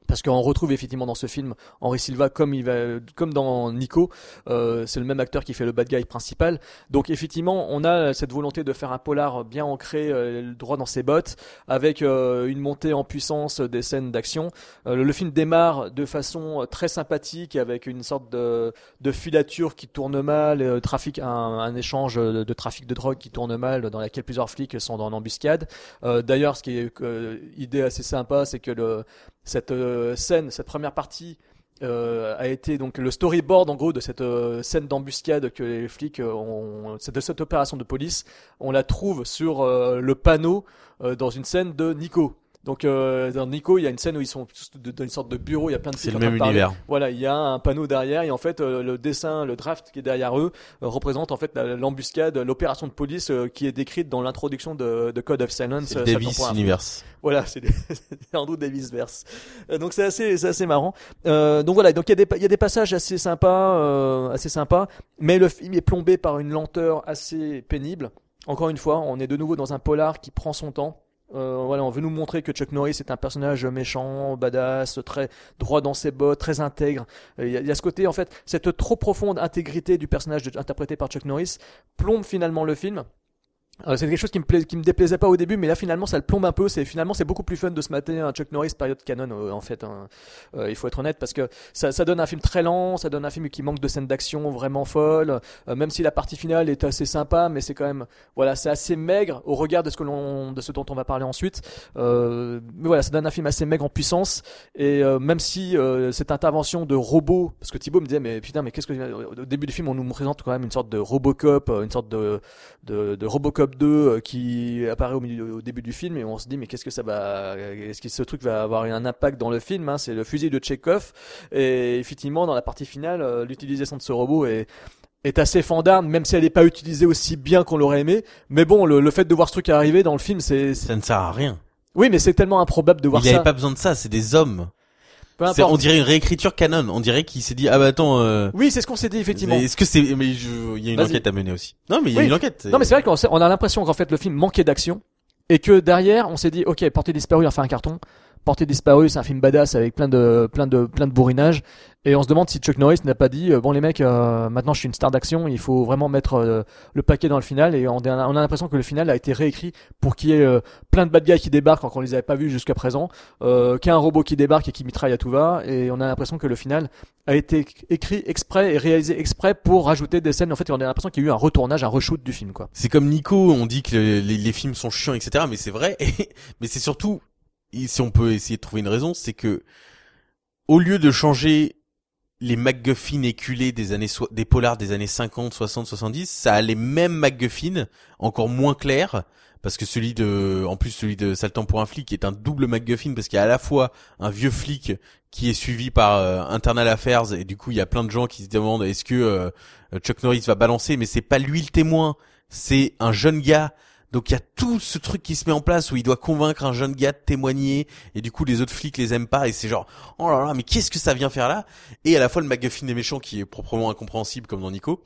Parce qu'on retrouve effectivement dans ce film Henry Silva comme il va, comme dans Nico, euh, c'est le même acteur qui fait le bad guy principal. Donc effectivement, on a cette volonté de faire un polar bien ancré, euh, droit dans ses bottes, avec euh, une montée en puissance des scènes d'action. Euh, le, film démarre de façon très sympathique avec une sorte de, de filature qui tourne mal, euh, trafic, un, un échange de, trafic de drogue qui tourne mal, dans laquelle plusieurs flics sont en embuscade. Euh, D'ailleurs, ce qui est idée assez sympa, c'est que le, cette euh, scène, cette première partie euh, a été donc le storyboard en gros de cette euh, scène d'embuscade que les flics ont, de cette opération de police, on la trouve sur le panneau dans une scène de Nico. Donc euh, dans Nico, il y a une scène où ils sont tous de- dans une sorte de bureau, il y a plein de C'est le en train même de parler. univers. Voilà, il y a un panneau derrière et en fait euh, le dessin, le draft qui est derrière eux euh, représente en fait la- l'embuscade, l'opération de police euh, qui est décrite dans l'introduction de, de Code of Silence. C'est euh, Davis Serpent pour un Universe. voilà, c'est des- c'est Andrew Davis verse. Euh, donc c'est assez, c'est assez marrant. Euh, donc voilà, donc il y a des, pa- il y a des passages assez sympas, euh, assez sympas, mais le film est plombé par une lenteur assez pénible. Encore une fois, on est de nouveau dans un polar qui prend son temps. Euh, voilà, on veut nous montrer que Chuck Norris est un personnage méchant, badass, très droit dans ses bottes, très intègre. Il y, a- ce côté, en fait, cette trop profonde intégrité du personnage interprété par Chuck Norris plombe finalement le film. Euh, c'est quelque chose qui me, qui me déplaisait pas au début, mais là finalement ça le plombe un peu. C'est finalement c'est beaucoup plus fun de se mater un Chuck Norris période canon euh, en fait. hein. Euh, il faut être honnête parce que ça, ça donne un film très lent, ça donne un film qui manque de scènes d'action vraiment folles. Euh, même si la partie finale est assez sympa, mais c'est quand même voilà c'est assez maigre au regard de ce que l'on de ce dont on va parler ensuite. Euh, mais voilà ça donne un film assez maigre en puissance et euh, même si cette intervention de robot, parce que Thibaut me disait mais putain mais qu'est-ce que au début du film on nous présente quand même une sorte de Robocop, une sorte de de, de Robocop 2 euh, qui apparaît au, milieu, au début du film et on se dit mais qu'est-ce que ça va est-ce que ce truc va avoir un impact dans le film hein, c'est le fusil de Chekhov et effectivement dans la partie finale euh, l'utilisation de ce robot est est assez fandarde même si elle n'est pas utilisée aussi bien qu'on l'aurait aimé mais bon le, le fait de voir ce truc arriver dans le film c'est Ça ne sert à rien. oui mais c'est tellement improbable de voir Il n'y ça avait pas besoin de ça, c'est des hommes. C'est- on dirait une réécriture canon. On dirait qu'il s'est dit, ah bah attends, euh, oui c'est ce qu'on s'est dit effectivement Est-ce que c'est, mais je- il y a une Vas-y. enquête à mener aussi. Non, mais il y a Oui. une enquête. Non mais c'est vrai qu'on on a l'impression qu'en fait le film manquait d'action et que derrière on s'est dit ok Portée disparue on fait un carton Portée disparue c'est un film badass avec plein de plein de plein de bourrinage et on se demande si Chuck Norris n'a pas dit euh, bon les mecs euh, maintenant je suis une star d'action il faut vraiment mettre euh, le paquet dans le final et on, a- on a l'impression que le final a été réécrit pour qu'il y ait plein de bad guys qui débarquent quand on les avait pas vus jusqu'à présent euh, qu'il y a un robot qui débarque et qui mitraille à tout va et on a l'impression que le final a été écrit exprès et réalisé exprès pour rajouter des scènes en fait on a l'impression qu'il y a eu un retournage un reshoot du film quoi C'est comme Nico, on dit que les, films sont chiants, etc. Mais c'est vrai. mais c'est surtout, si on peut essayer de trouver une raison, c'est que au lieu de changer les MacGuffin éculés des années des polars des années 50, 60, 70, ça a les mêmes MacGuffin, encore moins clairs, parce que celui de, en plus celui de Saltan pour un flic est un double MacGuffin parce qu'il y a à la fois un vieux flic qui est suivi par euh, Internal Affairs et du coup il y a plein de gens qui se demandent est-ce que euh, Chuck Norris va balancer, mais c'est pas lui le témoin, c'est un jeune gars. Donc il y a tout ce truc qui se met en place où il doit convaincre un jeune gars de témoigner et du coup les autres flics les aiment pas et c'est genre oh là là mais qu'est-ce que ça vient faire là? Et à la fois le MacGuffin des méchants qui est proprement incompréhensible comme dans Nico.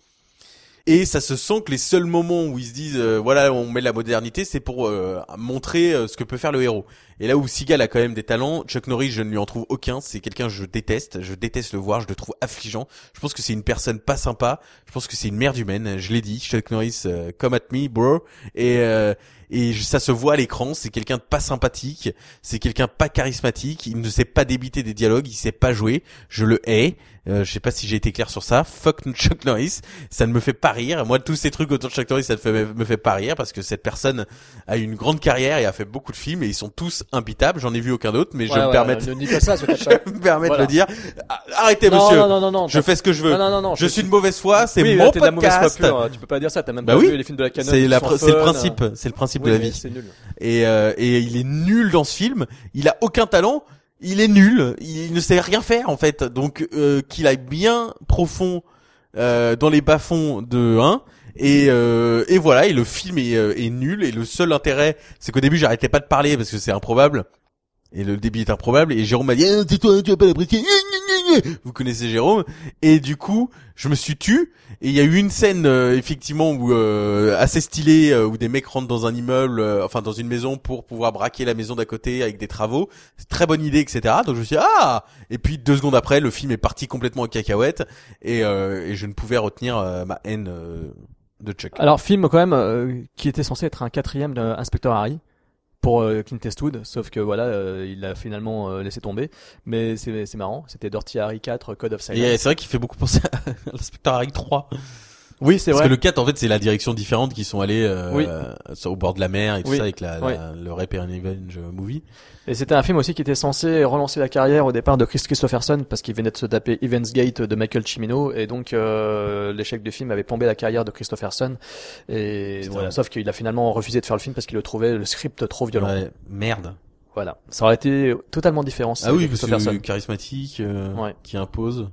Et ça se sent que les seuls moments où ils se disent euh, voilà on met la modernité c'est pour euh, montrer euh, ce que peut faire le héros et là où Seagal a quand même des talents Chuck Norris je ne lui en trouve aucun. C'est quelqu'un que je déteste. Je déteste le voir je le trouve affligeant. Je pense que c'est une personne pas sympa. Je pense que c'est une merde humaine je l'ai dit Chuck Norris euh, come at me bro. Et euh, et ça se voit à l'écran, c'est quelqu'un de pas sympathique, c'est quelqu'un pas charismatique, il ne sait pas débiter des dialogues, il sait pas jouer, je le hais, euh, je sais pas si j'ai été clair sur ça, fuck Chuck Norris, ça ne me fait pas rire, moi tous ces trucs autour de Chuck Norris ça ne me fait pas rire parce que cette personne a une grande carrière et a fait beaucoup de films et ils sont tous tous imbitables. J'en ai vu aucun d'autre, mais je Ouais, me permets, Ne dis pas ça, parce que je me permets Voilà. de le dire. Arrêtez, Non, monsieur. non, non, non, non. je fais ce que je veux. Non, non, non, je suis de mauvaise foi. C'est oui, mon t'es de la mauvaise podcast. foi pure. Tu peux pas dire ça. T'as même Bah pas oui. vu les films de la canon. C'est la, c'est le principe. C'est le principe Oui, de la vie. C'est nul. Et, euh, et il est nul dans ce film. Il a aucun talent. Il est nul. Il ne sait rien faire en fait. Donc euh, qu'il aille bien profond euh, dans les bas-fonds de 1. Et, euh, et voilà. Et le film est, euh, est nul. Et le seul intérêt, c'est qu'au début j'arrêtais pas de parler parce que c'est improbable. Et le débit est improbable. Et Jérôme m'a dit, Ah, tais-toi, tu vas pas l'apprécier. Vous connaissez Jérôme. Et du coup, je me suis tu. Et il y a eu une scène euh, effectivement où euh, assez stylée euh, où des mecs rentrent dans un immeuble, euh, enfin dans une maison pour pouvoir braquer la maison d'à côté avec des travaux. Très bonne idée, etc. Donc je me suis dit, ah. Et puis deux secondes après, le film est parti complètement en cacahuète et, et je ne pouvais retenir ma haine de Chuck. Alors, film quand même euh, qui était censé être un quatrième d'Inspecteur Harry pour euh, Clint Eastwood, sauf que voilà, euh, il a finalement euh, laissé tomber. Mais c'est c'est marrant, c'était Dirty Harry 4, Code of Silence. Et c'est vrai qu'il fait beaucoup penser à l'inspecteur Harry 3. Oui, c'est Parce vrai. que le 4 en fait c'est la direction différente qui sont allés euh, Oui. au bord de la mer et tout Oui. ça avec la, la- Oui. le Rap and Revenge movie. Et c'était un film aussi qui était censé relancer la carrière au départ de Chris Christopherson parce qu'il venait de se taper Evans Gate de Michael Cimino et donc euh, l'échec du film avait plombé la carrière de Christopherson et voilà sauf qu'il a finalement refusé de faire le film parce qu'il le trouvait le script trop violent. Ouais, merde. Voilà, ça aurait été totalement différent. si Ah oui, parce que charismatique, euh, Ouais. qui impose.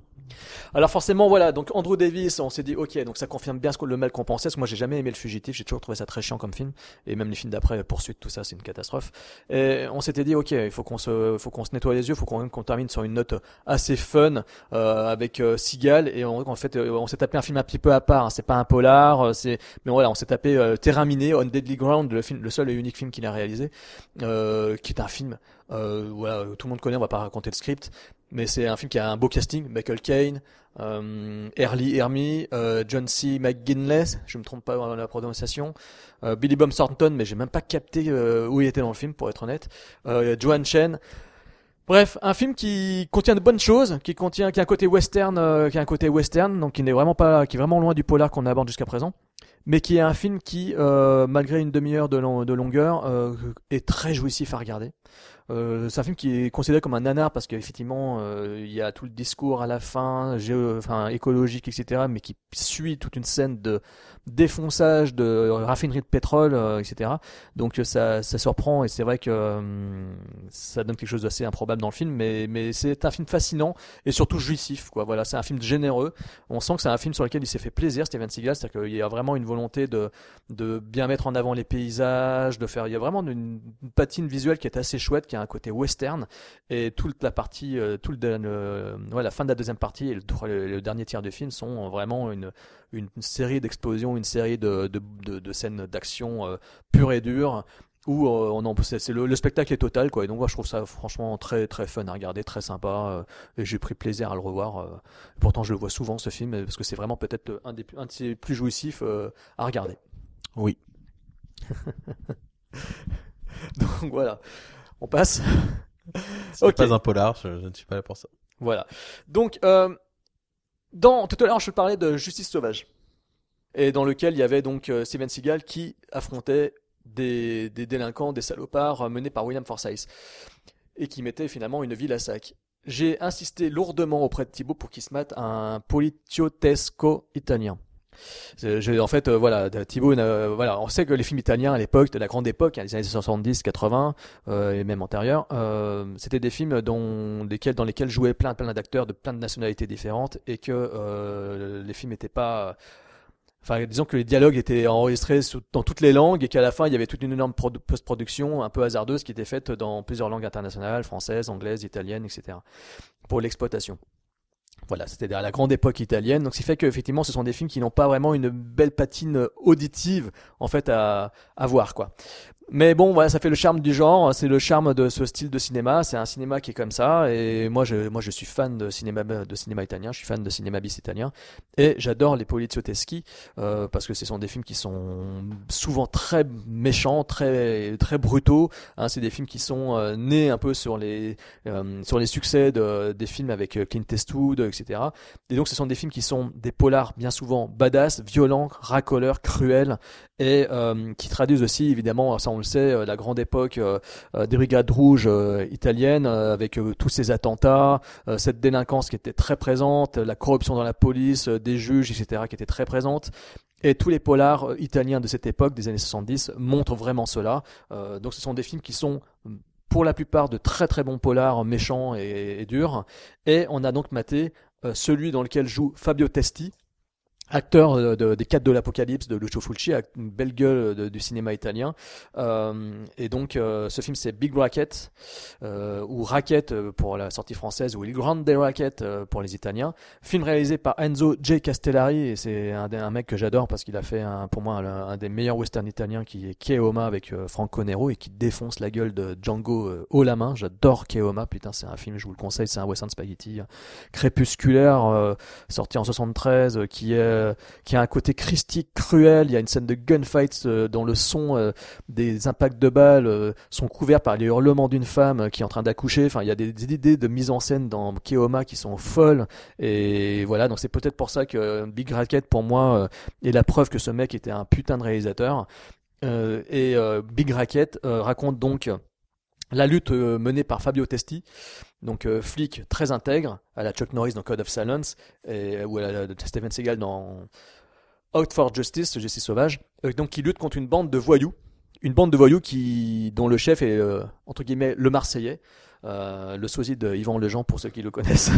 Alors forcément voilà, donc Andrew Davis, on s'est dit OK, donc ça confirme bien ce que le mal qu'on pensait. Parce que moi j'ai jamais aimé le fugitif, j'ai toujours trouvé ça très chiant comme film et même les films d'après poursuite tout ça, c'est une catastrophe. Et on s'était dit OK, il faut qu'on se faut qu'on se nettoie les yeux, faut qu'on termine sur une note assez fun euh, avec euh, Seagal et on, en fait euh, on s'est tapé un film un petit peu à part, hein. c'est pas un polar, euh, c'est mais voilà, on s'est tapé euh, miné On Deadly Ground, le film le seul et unique film qu'il a réalisé euh, qui est un film euh, voilà, tout le monde connaît, on va pas raconter le script, mais c'est un film qui a un beau casting, Michael Caine, euh, Early Hermie, euh, John C. McGinley, je me trompe pas dans la prononciation, euh, Billy Bob Thornton, mais j'ai même pas capté euh, où il était dans le film, pour être honnête, euh, Joan Chen. Bref, un film qui contient de bonnes choses, qui contient, qui a un côté western, euh, qui a un côté western, donc qui n'est vraiment pas, qui est vraiment loin du polar qu'on aborde jusqu'à présent, mais qui est un film qui, euh, malgré une demi-heure de, long- de longueur, est très jouissif à regarder. Euh, c'est un film qui est considéré comme un nanar parce qu'effectivement euh, il y a tout le discours à la fin, écologique, etc. Mais qui suit toute une scène de défonçage de raffinerie de pétrole, euh, etc. Donc ça, ça surprend et c'est vrai que ça donne quelque chose d'assez improbable dans le film, mais, mais c'est un film fascinant et surtout jouissif. Quoi. Voilà, c'est un film généreux. On sent que c'est un film sur lequel il s'est fait plaisir, Steven Seagal, c'est-à-dire qu'il y a vraiment une volonté de, de bien mettre en avant les paysages, de faire. Il y a vraiment une, patine visuelle qui est assez chouette, a un côté western et toute la partie, euh, tout le, le- ouais, la fin de la deuxième partie et le, trois- le- le dernier tiers du film sont vraiment une, une, série d'explosions, une série de, de, de, de scènes d'action euh, pure et dure où euh, on en c'est le, le spectacle est total quoi et donc moi je trouve ça franchement très très fun à regarder très sympa euh, et j'ai pris plaisir à le revoir euh. pourtant je le vois souvent ce film parce que c'est vraiment peut-être un des un de ses plus jouissifs à regarder Oui. donc voilà on passe C'est pas un polar, je, je ne suis pas là pour ça. Voilà. Donc, euh, dans, tout à l'heure, je parlais de Justice sauvage. Et dans lequel il y avait donc euh, Steven Seagal qui affrontait des, des délinquants, des salopards euh, menés par William Forsythe. Et qui mettait finalement une ville à sac. J'ai insisté lourdement auprès de Thibaut pour qu'il se mette un poliziotesco italien. En fait, euh, voilà, Thibaut, euh, voilà, on sait que les films italiens à l'époque, de la grande époque, hein, les années 70, 80 euh, et même antérieurs, euh, c'était des films dans lesquels jouaient plein, d'acteurs de plein de nationalités différentes et que les films n'étaient pas Enfin, disons que les dialogues étaient enregistrés dans toutes les langues et qu'à la fin, il y avait toute une énorme produ- post-production un peu hasardeuse qui était faite dans plusieurs langues internationales, françaises, anglaises, italiennes, etc. pour l'exploitation. Voilà, c'était à la grande époque italienne. Donc, ce qui fait qu'effectivement, ce sont des films qui n'ont pas vraiment une belle patine auditive, en fait, à, à voir, quoi. Mais bon, voilà, ça fait le charme du genre, c'est le charme de ce style de cinéma. C'est un cinéma qui est comme ça, et moi, je, moi, je suis fan de cinéma, italien. Je suis fan de cinéma bis italien, et j'adore les polizioteschi euh, parce que ce sont des films qui sont souvent très méchants, très très brutaux. Hein, c'est des films qui sont euh, nés un peu sur les euh, sur les succès de, des films avec Clint Eastwood, etc. Et donc, ce sont des films qui sont des polars bien souvent badass, violents, racoleurs, cruels, et qui traduisent aussi évidemment, ça on le sait, euh, la grande époque euh, euh, des brigades rouges italiennes, avec tous ces attentats, cette délinquance qui était très présente, la corruption dans la police, des juges, etc., qui était très présente. Et tous les polars italiens de cette époque, des années 70, montrent vraiment cela. Donc ce sont des films qui sont pour la plupart de très très bons polars méchants et, durs. Et on a donc maté celui dans lequel joue Fabio Testi, acteur euh, de- des quatre de l'Apocalypse de Lucio Fulci, une belle gueule de- du cinéma italien. Euh, et donc euh, ce film c'est Big Racket, euh, ou Racket euh, pour la sortie française, ou Il Grande Racket euh, pour les Italiens. Film réalisé par Enzo J. Castellari, et c'est un, un mec que j'adore parce qu'il a fait un, pour moi un, des meilleurs westerns italiens qui est Keoma avec euh, Franco Nero et qui défonce la gueule de Django haut la main. J'adore Keoma, putain c'est un film, je vous le conseille, c'est un western spaghetti crépusculaire sorti en 73 euh, qui est qui a un côté christique cruel. Il y a une scène de gunfight euh, dont le son euh, des impacts de balles euh, sont couverts par les hurlements d'une femme euh, qui est en train d'accoucher. Enfin, il y a des, des idées de mise en scène dans Keoma qui sont folles. Et voilà, donc c'est peut-être pour ça que Big Racket pour moi euh, est la preuve que ce mec était un putain de réalisateur. Euh, et euh, Big Racket euh, raconte donc la lutte euh, menée par Fabio Testi, donc euh, flic très intègre, à la Chuck Norris dans Code of Silence, ou à la Steven Seagal dans Out for Justice, Justice sauvage, euh, donc qui lutte contre une bande de voyous, une bande de voyous qui, dont le chef est entre guillemets le Marseillais, le sosie de Yvan Lejean pour ceux qui le connaissent.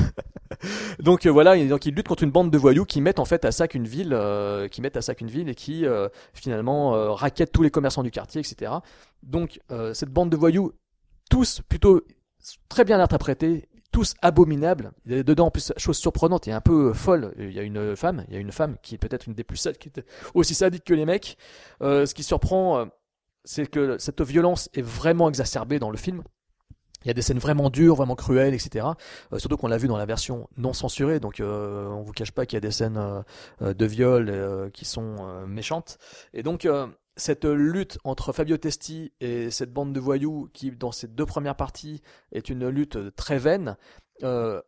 donc voilà, donc il lutte contre une bande de voyous qui mettent en fait à sac une ville, qui mettent à sac une ville et qui finalement raquettent tous les commerçants du quartier, etc. Donc cette bande de voyous, tous plutôt très bien interprétés, tous abominables. Il y a dedans en plus chose surprenante et un peu folle. Il y a une femme, il y a une femme qui est peut-être une des plus sadiques, qui est aussi sadique que les mecs. Euh, ce qui surprend, euh, c'est que cette violence est vraiment exacerbée dans le film. Il y a des scènes vraiment dures, vraiment cruelles, etc. Euh, surtout qu'on l'a vu dans la version non censurée, donc euh, on vous cache pas qu'il y a des scènes euh, de viol euh, qui sont euh, méchantes. Et donc cette lutte entre Fabio Testi et cette bande de voyous, qui dans ces deux premières parties est une lutte très vaine, euh,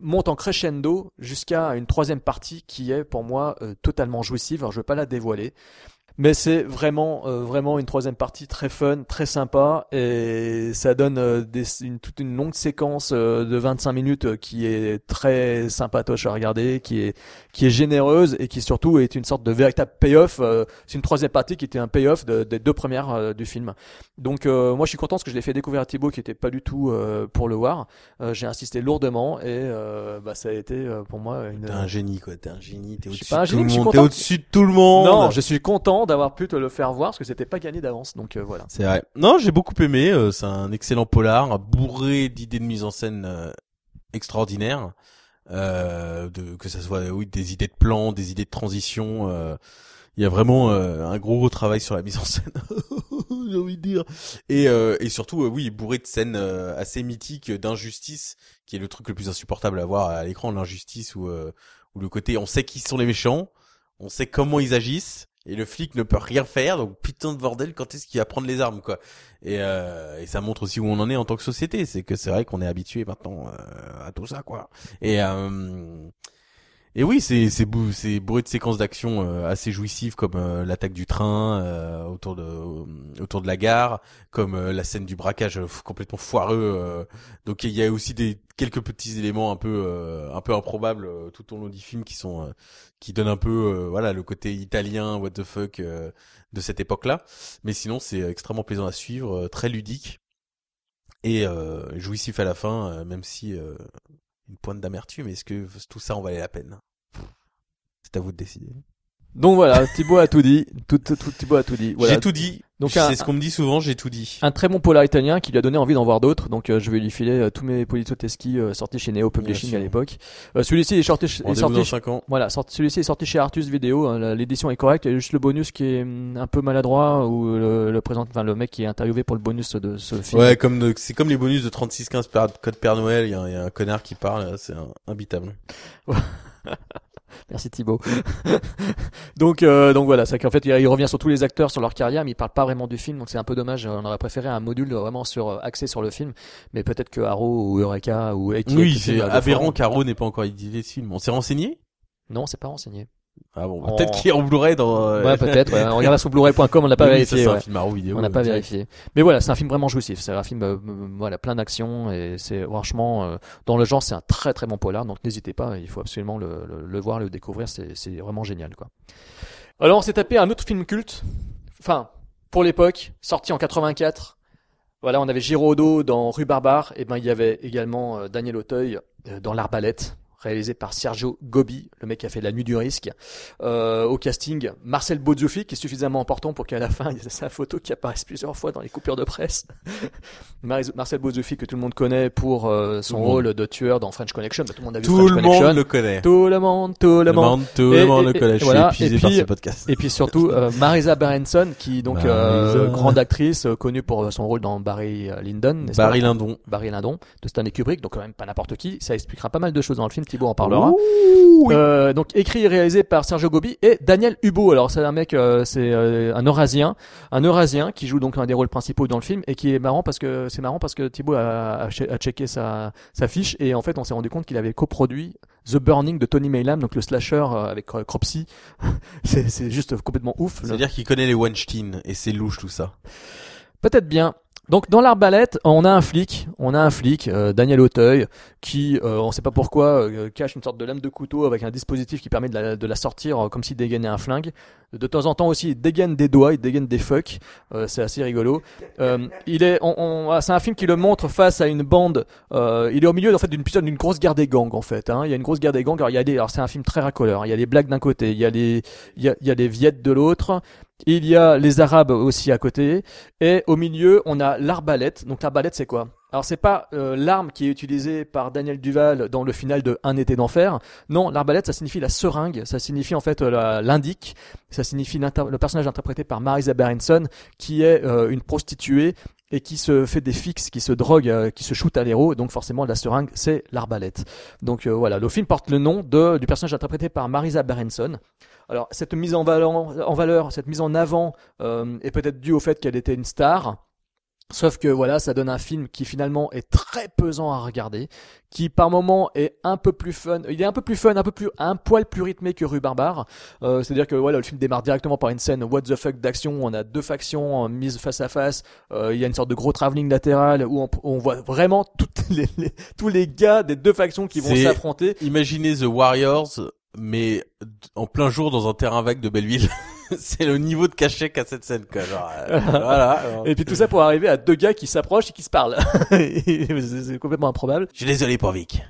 monte en crescendo jusqu'à une troisième partie qui est pour moi euh, totalement jouissive. Je vais pas la dévoiler. Mais c'est vraiment, euh, vraiment une troisième partie très fun, très sympa, et ça donne euh, des, une, toute une longue séquence euh, de 25 minutes euh, qui est très sympatoche à regarder, qui est, qui est généreuse et qui surtout est une sorte de véritable payoff. euh, c'est une troisième partie qui était un payoff de- des deux premières du film. Donc euh, moi je suis content parce que je l'ai fait découvrir à Thibaut qui était pas du tout euh, pour le voir. Euh, J'ai insisté lourdement et euh, bah, ça a été euh, pour moi une. T'es un génie, quoi. T'es un génie. T'es au-dessus de au-dessus de tout le monde. Non, je suis content d'avoir pu te le faire voir parce que c'était pas gagné d'avance. Donc euh, voilà. C'est vrai. Non, j'ai beaucoup aimé. euh, c'est un excellent polar, bourré d'idées de mise en scène euh, extraordinaires. Euh, de, que ça soit oui des idées de plan, des idées de transition. euh, il y a vraiment un gros, gros travail sur la mise en scène. j'ai envie de dire. Et, et surtout, oui, bourré de scènes assez mythiques d'injustice, qui est le truc le plus insupportable à voir à l'écran, l'injustice euh, où le côté, on sait qui sont les méchants, on sait comment ils agissent, et le flic ne peut rien faire, donc putain de bordel, quand est-ce qu'il va prendre les armes, quoi? Et, euh, et ça montre aussi où on en est en tant que société, c'est que c'est vrai qu'on est habitué maintenant euh, à tout ça, quoi. Et euh, et oui, c'est c'est c'est bourré de séquences d'action euh, assez jouissives comme euh, l'attaque du train euh, autour de euh, autour de la gare, comme euh, la scène du braquage euh, complètement foireux. donc il y a aussi des quelques petits éléments un peu un peu improbables tout au long du film qui sont qui donnent un peu voilà le côté italien what the fuck de cette époque-là. Mais sinon c'est extrêmement plaisant à suivre, très ludique et jouissif à la fin, même si une pointe d'amertume. Est-ce que tout ça en valait la peine? C'est à vous de décider. Donc voilà, Thibaut a tout dit. Tout, tout, tout- Thibaut a tout dit. Voilà. J'ai tout dit. Donc c'est ce qu'on me dit souvent, j'ai tout dit. Un très bon polar italien qui lui a donné envie d'en voir d'autres. Donc euh, je vais lui filer euh, tous mes poliziotteschi euh, sortis chez Neo Publishing à l'époque. Euh, celui-ci est sorti, est sorti dans chez- 5 ans. Voilà, celui-ci est sorti chez Artus Vidéo. hein, L'édition est correcte. Il y a juste le bonus qui est hum, un peu maladroit ou le, le présente, enfin le mec qui est interviewé pour le bonus de ce film. Ouais, comme c'est comme les bonus de 3615 per- code Père Noël, il y, a un- il y a un connard qui parle, c'est imbitable. Merci Thibaut. donc euh, donc voilà, c'est qu'en fait il, revient sur tous les acteurs, sur leur carrière, mais il parle pas vraiment du film, donc c'est un peu dommage. On aurait préféré un module vraiment sur euh, axé sur le film, mais peut-être que Arrow ou Eureka ou Eki Oui, c'est aberrant qu'Aro n'ait pas encore édité ce film. On s'est renseigné? Non, c'est pas renseigné. Ah bon, On- peut-être qu'il est en Blu-ray dans. euh, Ouais, peut-être. Ouais. On regarde sur blu-ray.com, on n'a pas oui, vérifié. c'est ouais. un film à vidéo. On n'a pas direct. vérifié. Mais voilà, c'est un film vraiment jouissif. C'est un film, euh, voilà, plein d'action et c'est franchement, euh, dans le genre, c'est un très très bon polar. Donc n'hésitez pas, il faut absolument le, le, le voir, le découvrir. C'est, c'est vraiment génial, quoi. Alors on s'est tapé un autre film culte. Enfin, pour l'époque, sorti en 84. Voilà, on avait Giraudot dans Rue Barbare. Et ben, il y avait également euh, Daniel Auteuil euh, dans L'Arbalète réalisé par Sergio Gobi, le mec qui a fait La Nuit du Risque. Euh, au casting, Marcel Bozzuffi, qui est suffisamment important pour qu'à la fin, il y ait sa photo qui apparaisse plusieurs fois dans les coupures de presse. Mar- Marcel Bozzuffi, que tout le monde connaît pour euh, son le rôle de tueur dans French Connection. Bah, tout le monde a vu Tout French le Connection. monde le connaît. Tout le monde, tout le monde. tout Et- le monde et- le connaît. et Je suis voilà. épuisé Et par puis- ce podcast. Et puis surtout euh, Marisa Berenson, qui donc euh, Marisa. grande actrice connue pour son rôle dans Barry Lyndon, Barry Lyndon. Barry Lyndon de Stanley Kubrick, donc quand même pas n'importe qui. Ça expliquera pas mal de choses dans le film. Thibaut en parlera. Euh, donc écrit et réalisé par Sergio Gobi et Daniel Hubo. Alors c'est un mec, euh, c'est euh, un Eurasien, un Eurasien qui joue donc un des rôles principaux dans le film et qui est marrant parce que c'est marrant parce que Thibaut a, a, che- a checké sa, sa fiche et en fait on s'est rendu compte qu'il avait coproduit The Burning de Tony Maylam, donc le slasher euh, avec euh, Cropsy. c'est juste complètement ouf. C'est-à-dire qu'il connaît les Weinstein et c'est louche tout ça. Peut-être bien. Donc dans l'arbalète, on a un flic, on a un flic, euh, Daniel Auteuil, qui, euh, on sait pas pourquoi, euh, cache une sorte de lame de couteau avec un dispositif qui permet de la, de la sortir euh, comme s'il dégainait un flingue. De temps en temps aussi, il dégaine des doigts, il dégaine des fucks. Euh, c'est assez rigolo. Euh, il est, on, on- ah, c'est un film qui le montre face à une bande. il est au milieu en fait d'une d'une grosse guerre des gangs en fait. Hein. Il y a une grosse guerre des gangs. Alors il y a des, alors c'est un film très racoleur. Il y a des blagues d'un côté, il y a les, il y a, il y a les viettes de l'autre. Il y a les Arabes aussi à côté. Et au milieu, on a l'arbalète. Donc l'arbalète, c'est quoi? Alors c'est pas euh, l'arme qui est utilisée par Daniel Duval dans le final de Un été d'enfer. Non, l'arbalète, ça signifie la seringue. Ça signifie en fait euh, l'indique. Ça signifie le personnage interprété par Marisa Berenson, qui est euh, une prostituée et qui se fait des fixes, qui se drogue, qui se shoot à l'héros. Donc forcément, la seringue, c'est l'arbalète. Donc voilà, le film porte le nom du personnage interprété par Marisa Berenson. Alors cette mise en valeur, en valeur cette mise en avant euh, est peut-être due au fait qu'elle était une star. Sauf que voilà, ça donne un film qui finalement est très pesant à regarder, qui par moment est un peu plus fun. Il est un peu plus fun, un peu plus, un poil plus rythmé que Rue Barbare. Euh, C'est-à-dire que voilà, le film démarre directement par une scène what the fuck d'action. On a deux factions euh, mises face à face. Euh, il y a une sorte de gros travelling latéral où on, on voit vraiment toutes les, les- tous les gars des deux factions qui vont s'affronter. Imaginez The Warriors, mais en plein jour dans un terrain vague de Belleville. c'est le niveau de cachet qu'a cette scène, quoi. Genre, euh, voilà. Et puis tout ça pour arriver à deux gars qui s'approchent et qui se parlent. C'est complètement improbable. Je suis désolé pour Vic.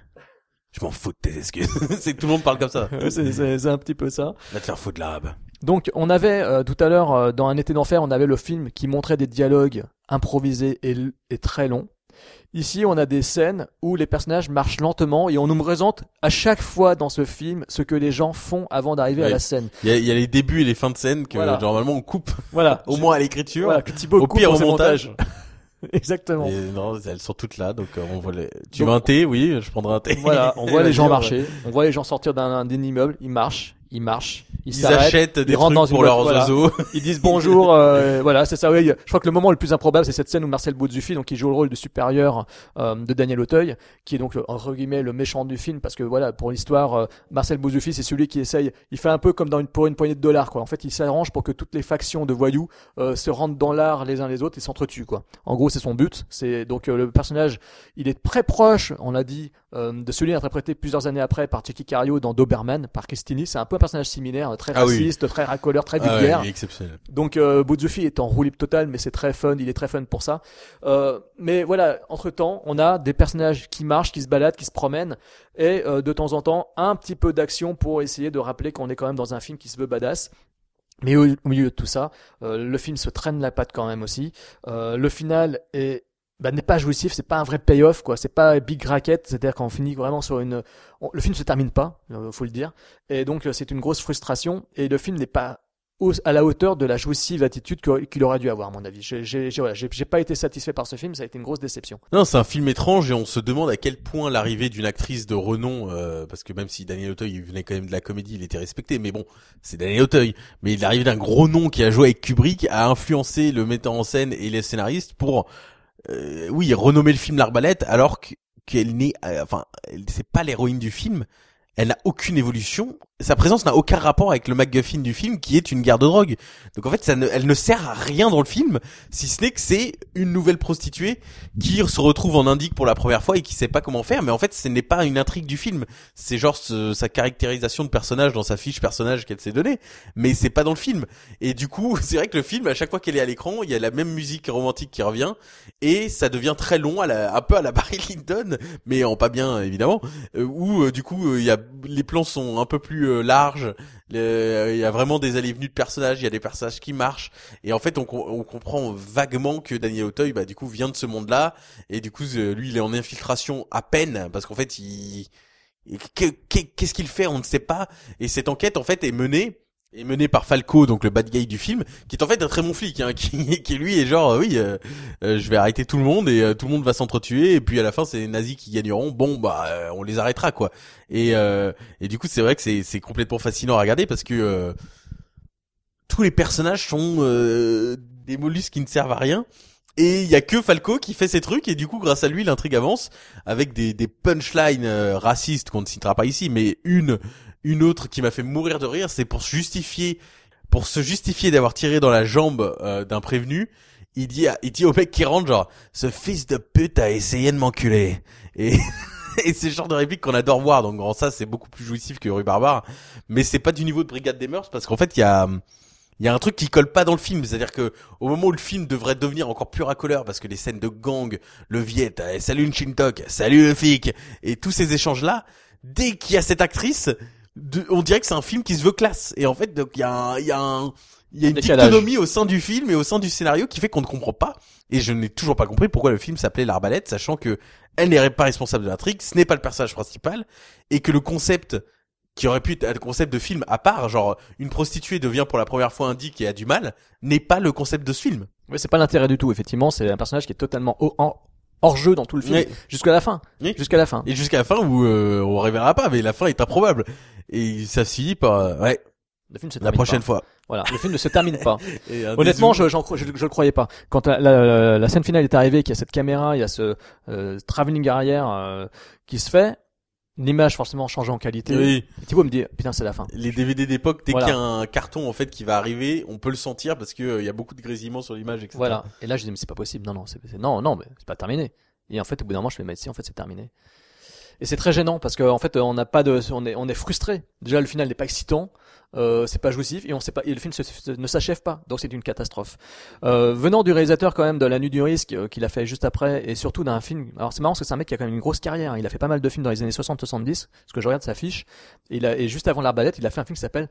Je m'en fous de tes excuses. c'est que tout le monde parle comme ça. C'est un petit peu ça. Va te faire foutre l'arabe. Donc on avait euh, tout à l'heure euh, dans Un été d'enfer, on avait le film qui montrait des dialogues improvisés et très longs. Ici, on a des scènes où les personnages marchent lentement et on nous présente à chaque fois dans ce film ce que les gens font avant d'arriver à la scène. Il y a, il y a les débuts et les fins de scène que Voilà. normalement on coupe Voilà. au moins à l'écriture. Voilà, que Thibaut Au coupe pire, au montage. Exactement. Et non, elles sont toutes là, donc euh, on voit les. Tu Donc- veux un thé? Oui, je prendrai un thé. Voilà, on voit les gens marcher, on voit les gens sortir d'un immeuble, ils marchent, ils marchent, ils, Ils achètent des ils trucs dans pour leurs voilà. oiseaux. Ils disent bonjour, euh, voilà, c'est ça. Oui, je crois que le moment le plus improbable, c'est cette scène où Marcel Bozzuffi, donc qui joue le rôle du supérieur euh, de Daniel Auteuil, qui est donc euh, entre guillemets le méchant du film, parce que voilà, pour l'histoire, euh, Marcel Bozzuffi, c'est celui qui essaye, il fait un peu comme dans une pour une poignée de dollars, quoi. En fait, il s'arrange pour que toutes les factions de voyous euh, se rentrent dans l'art les uns les autres et s'entretuent, quoi. En gros, c'est son but. C'est donc euh, le personnage, il est très proche, on l'a dit, euh, de celui interprété plusieurs années après par Jackie Cario dans Doberman, par Christini. C'est un peu un personnage similaire, très Ah oui. raciste, très racoleur, très Ah vulgaire. exceptionnel. Donc euh, est en roue libre totale, mais c'est très fun, il est très fun pour ça. Euh, mais voilà, entre temps, on a des personnages qui marchent, qui se baladent, qui se promènent, et euh, de temps en temps un petit peu d'action pour essayer de rappeler qu'on est quand même dans un film qui se veut badass. Mais au, au milieu de tout ça, euh, le film se traîne la patte quand même aussi. Euh, le final est bah, n'est pas jouissif, c'est pas un vrai payoff quoi, c'est pas big racket, c'est-à-dire qu'on finit vraiment sur une le film se termine pas, euh, faut le dire. Et donc euh, c'est une grosse frustration et le film n'est pas à la hauteur de la jouissive attitude qu'il aurait dû avoir à mon avis. J'ai voilà, pas été satisfait par ce film, ça a été une grosse déception. Non, c'est un film étrange et on se demande à quel point l'arrivée d'une actrice de renom, euh, parce que même si Daniel Auteuil il venait quand même de la comédie, il était respecté, mais bon, c'est Daniel Auteuil. Mais l'arrivée d'un gros nom qui a joué avec Kubrick a influencé le metteur en scène et les scénaristes pour, euh, oui, renommer le film L'Arbalète, alors que- qu'elle n'est, euh, enfin, c'est pas l'héroïne du film. Elle n'a aucune évolution. Sa présence n'a aucun rapport avec le MacGuffin du film, qui est une guerre de drogue. Donc en fait, ça ne, elle ne sert à rien dans le film, si ce n'est que c'est une nouvelle prostituée qui se retrouve en indique pour la première fois et qui sait pas comment faire. Mais en fait, ce n'est pas une intrigue du film. C'est genre ce- sa caractérisation de personnage dans sa fiche personnage qu'elle s'est donnée. Mais c'est pas dans le film. Et du coup, c'est vrai que le film, à chaque fois qu'elle est à l'écran, il y a la même musique romantique qui revient et ça devient très long, à la, un peu à la Barry Lyndon, mais en pas bien évidemment. euh, où euh, du coup, euh, il y a les plans sont un peu plus euh, larges. euh, Il y a vraiment des allées venues de personnages. Il y a des personnages qui marchent. Et en fait, on, on comprend vaguement que Daniel Auteuil, bah du coup, vient de ce monde-là. Et du coup, euh, lui, il est en infiltration à peine parce qu'en fait, il qu'est-ce qu'il fait On ne sait pas. Et cette enquête, en fait, est menée est menée par Falco, donc le bad guy du film, qui est en fait un très bon flic, hein, qui, qui lui est genre euh, oui, euh, euh, je vais arrêter tout le monde et euh, tout le monde va s'entretuer et puis à la fin c'est les nazis qui gagneront. Bon bah on les arrêtera quoi. Et et du coup c'est vrai que c'est c'est complètement fascinant à regarder parce que tous les personnages sont des mollusques qui ne servent à rien. Et il y a que Falco qui fait ces trucs et du coup grâce à lui l'intrigue avance avec des, des punchlines racistes qu'on ne citera pas ici, mais une une autre qui m'a fait mourir de rire, c'est pour se justifier pour se justifier d'avoir tiré dans la jambe euh, d'un prévenu, il dit à- il dit au mec qui rentre genre ce fils de pute a essayé de m'enculer et et c'est le genre de réplique qu'on adore voir. Donc en ça c'est beaucoup plus jouissif que Rue Barbare. Mais c'est pas du niveau de Brigade des Mœurs parce qu'en fait il y a il y a un truc qui colle pas dans le film, c'est-à-dire que au moment où le film devrait devenir encore plus racoleur, parce que les scènes de gang, le Viet, eh, salut une Shintok, salut le flic, et tous ces échanges-là, dès qu'il y a cette actrice, de- on dirait que c'est un film qui se veut classe. Et en fait, donc il y a, un- il y a, un- il y a une dictonomie au sein du film et au sein du scénario qui fait qu'on ne comprend pas. Et je n'ai toujours pas compris pourquoi le film s'appelait l'arbalète, sachant que elle n'est pas responsable de l'intrigue, ce n'est pas le personnage principal, et que le concept qui aurait pu être un concept de film à part, genre une prostituée devient pour la première fois indique et a du mal, n'est pas le concept de ce film. Ouais, c'est pas l'intérêt du tout, effectivement. C'est un personnage qui est totalement en- hors jeu dans tout le film. Jusqu'à la fin. Oui. Jusqu'à la fin. Et jusqu'à la fin où euh, on révélera pas, mais la fin est improbable. Et ça se finit par euh, ouais Le film se la prochaine pas. fois. Voilà. Le film ne se termine pas. Honnêtement, je, je, je le croyais pas. Quand la, la, la scène finale est arrivée, qu'il y a cette caméra, il y a ce euh, travelling arrière euh, qui se fait, l'image forcément change en qualité. oui, Et Thibaut me dit, putain, c'est la fin. les DVD d'époque, dès Voilà. qu'il y a un carton en fait qui va arriver, on peut le sentir parce que euh, il y a beaucoup de grésillements sur l'image, etc. Voilà. Et là, je dis, mais c'est pas possible. Non, non, c'est, non, non, mais c'est pas terminé. Et en fait, au bout d'un moment, je fais, mais si, en fait, c'est terminé. Et c'est très gênant parce qu'en fait, on n'a pas de, on est, on est frustré. Déjà, le final n'est pas excitant, euh, c'est pas jouissif et on sait pas, et le film ne s'achève pas. Donc c'est une catastrophe. Euh, venant du réalisateur quand même de La Nuit du Risque euh, qu'il a fait juste après et surtout d'un film. Alors c'est marrant parce que c'est un mec qui a quand même une grosse carrière. hein. Il a fait pas mal de films dans les années 60-70. Parce que je regarde sa fiche. Et, et juste avant l'Arbalète, il a fait un film qui s'appelle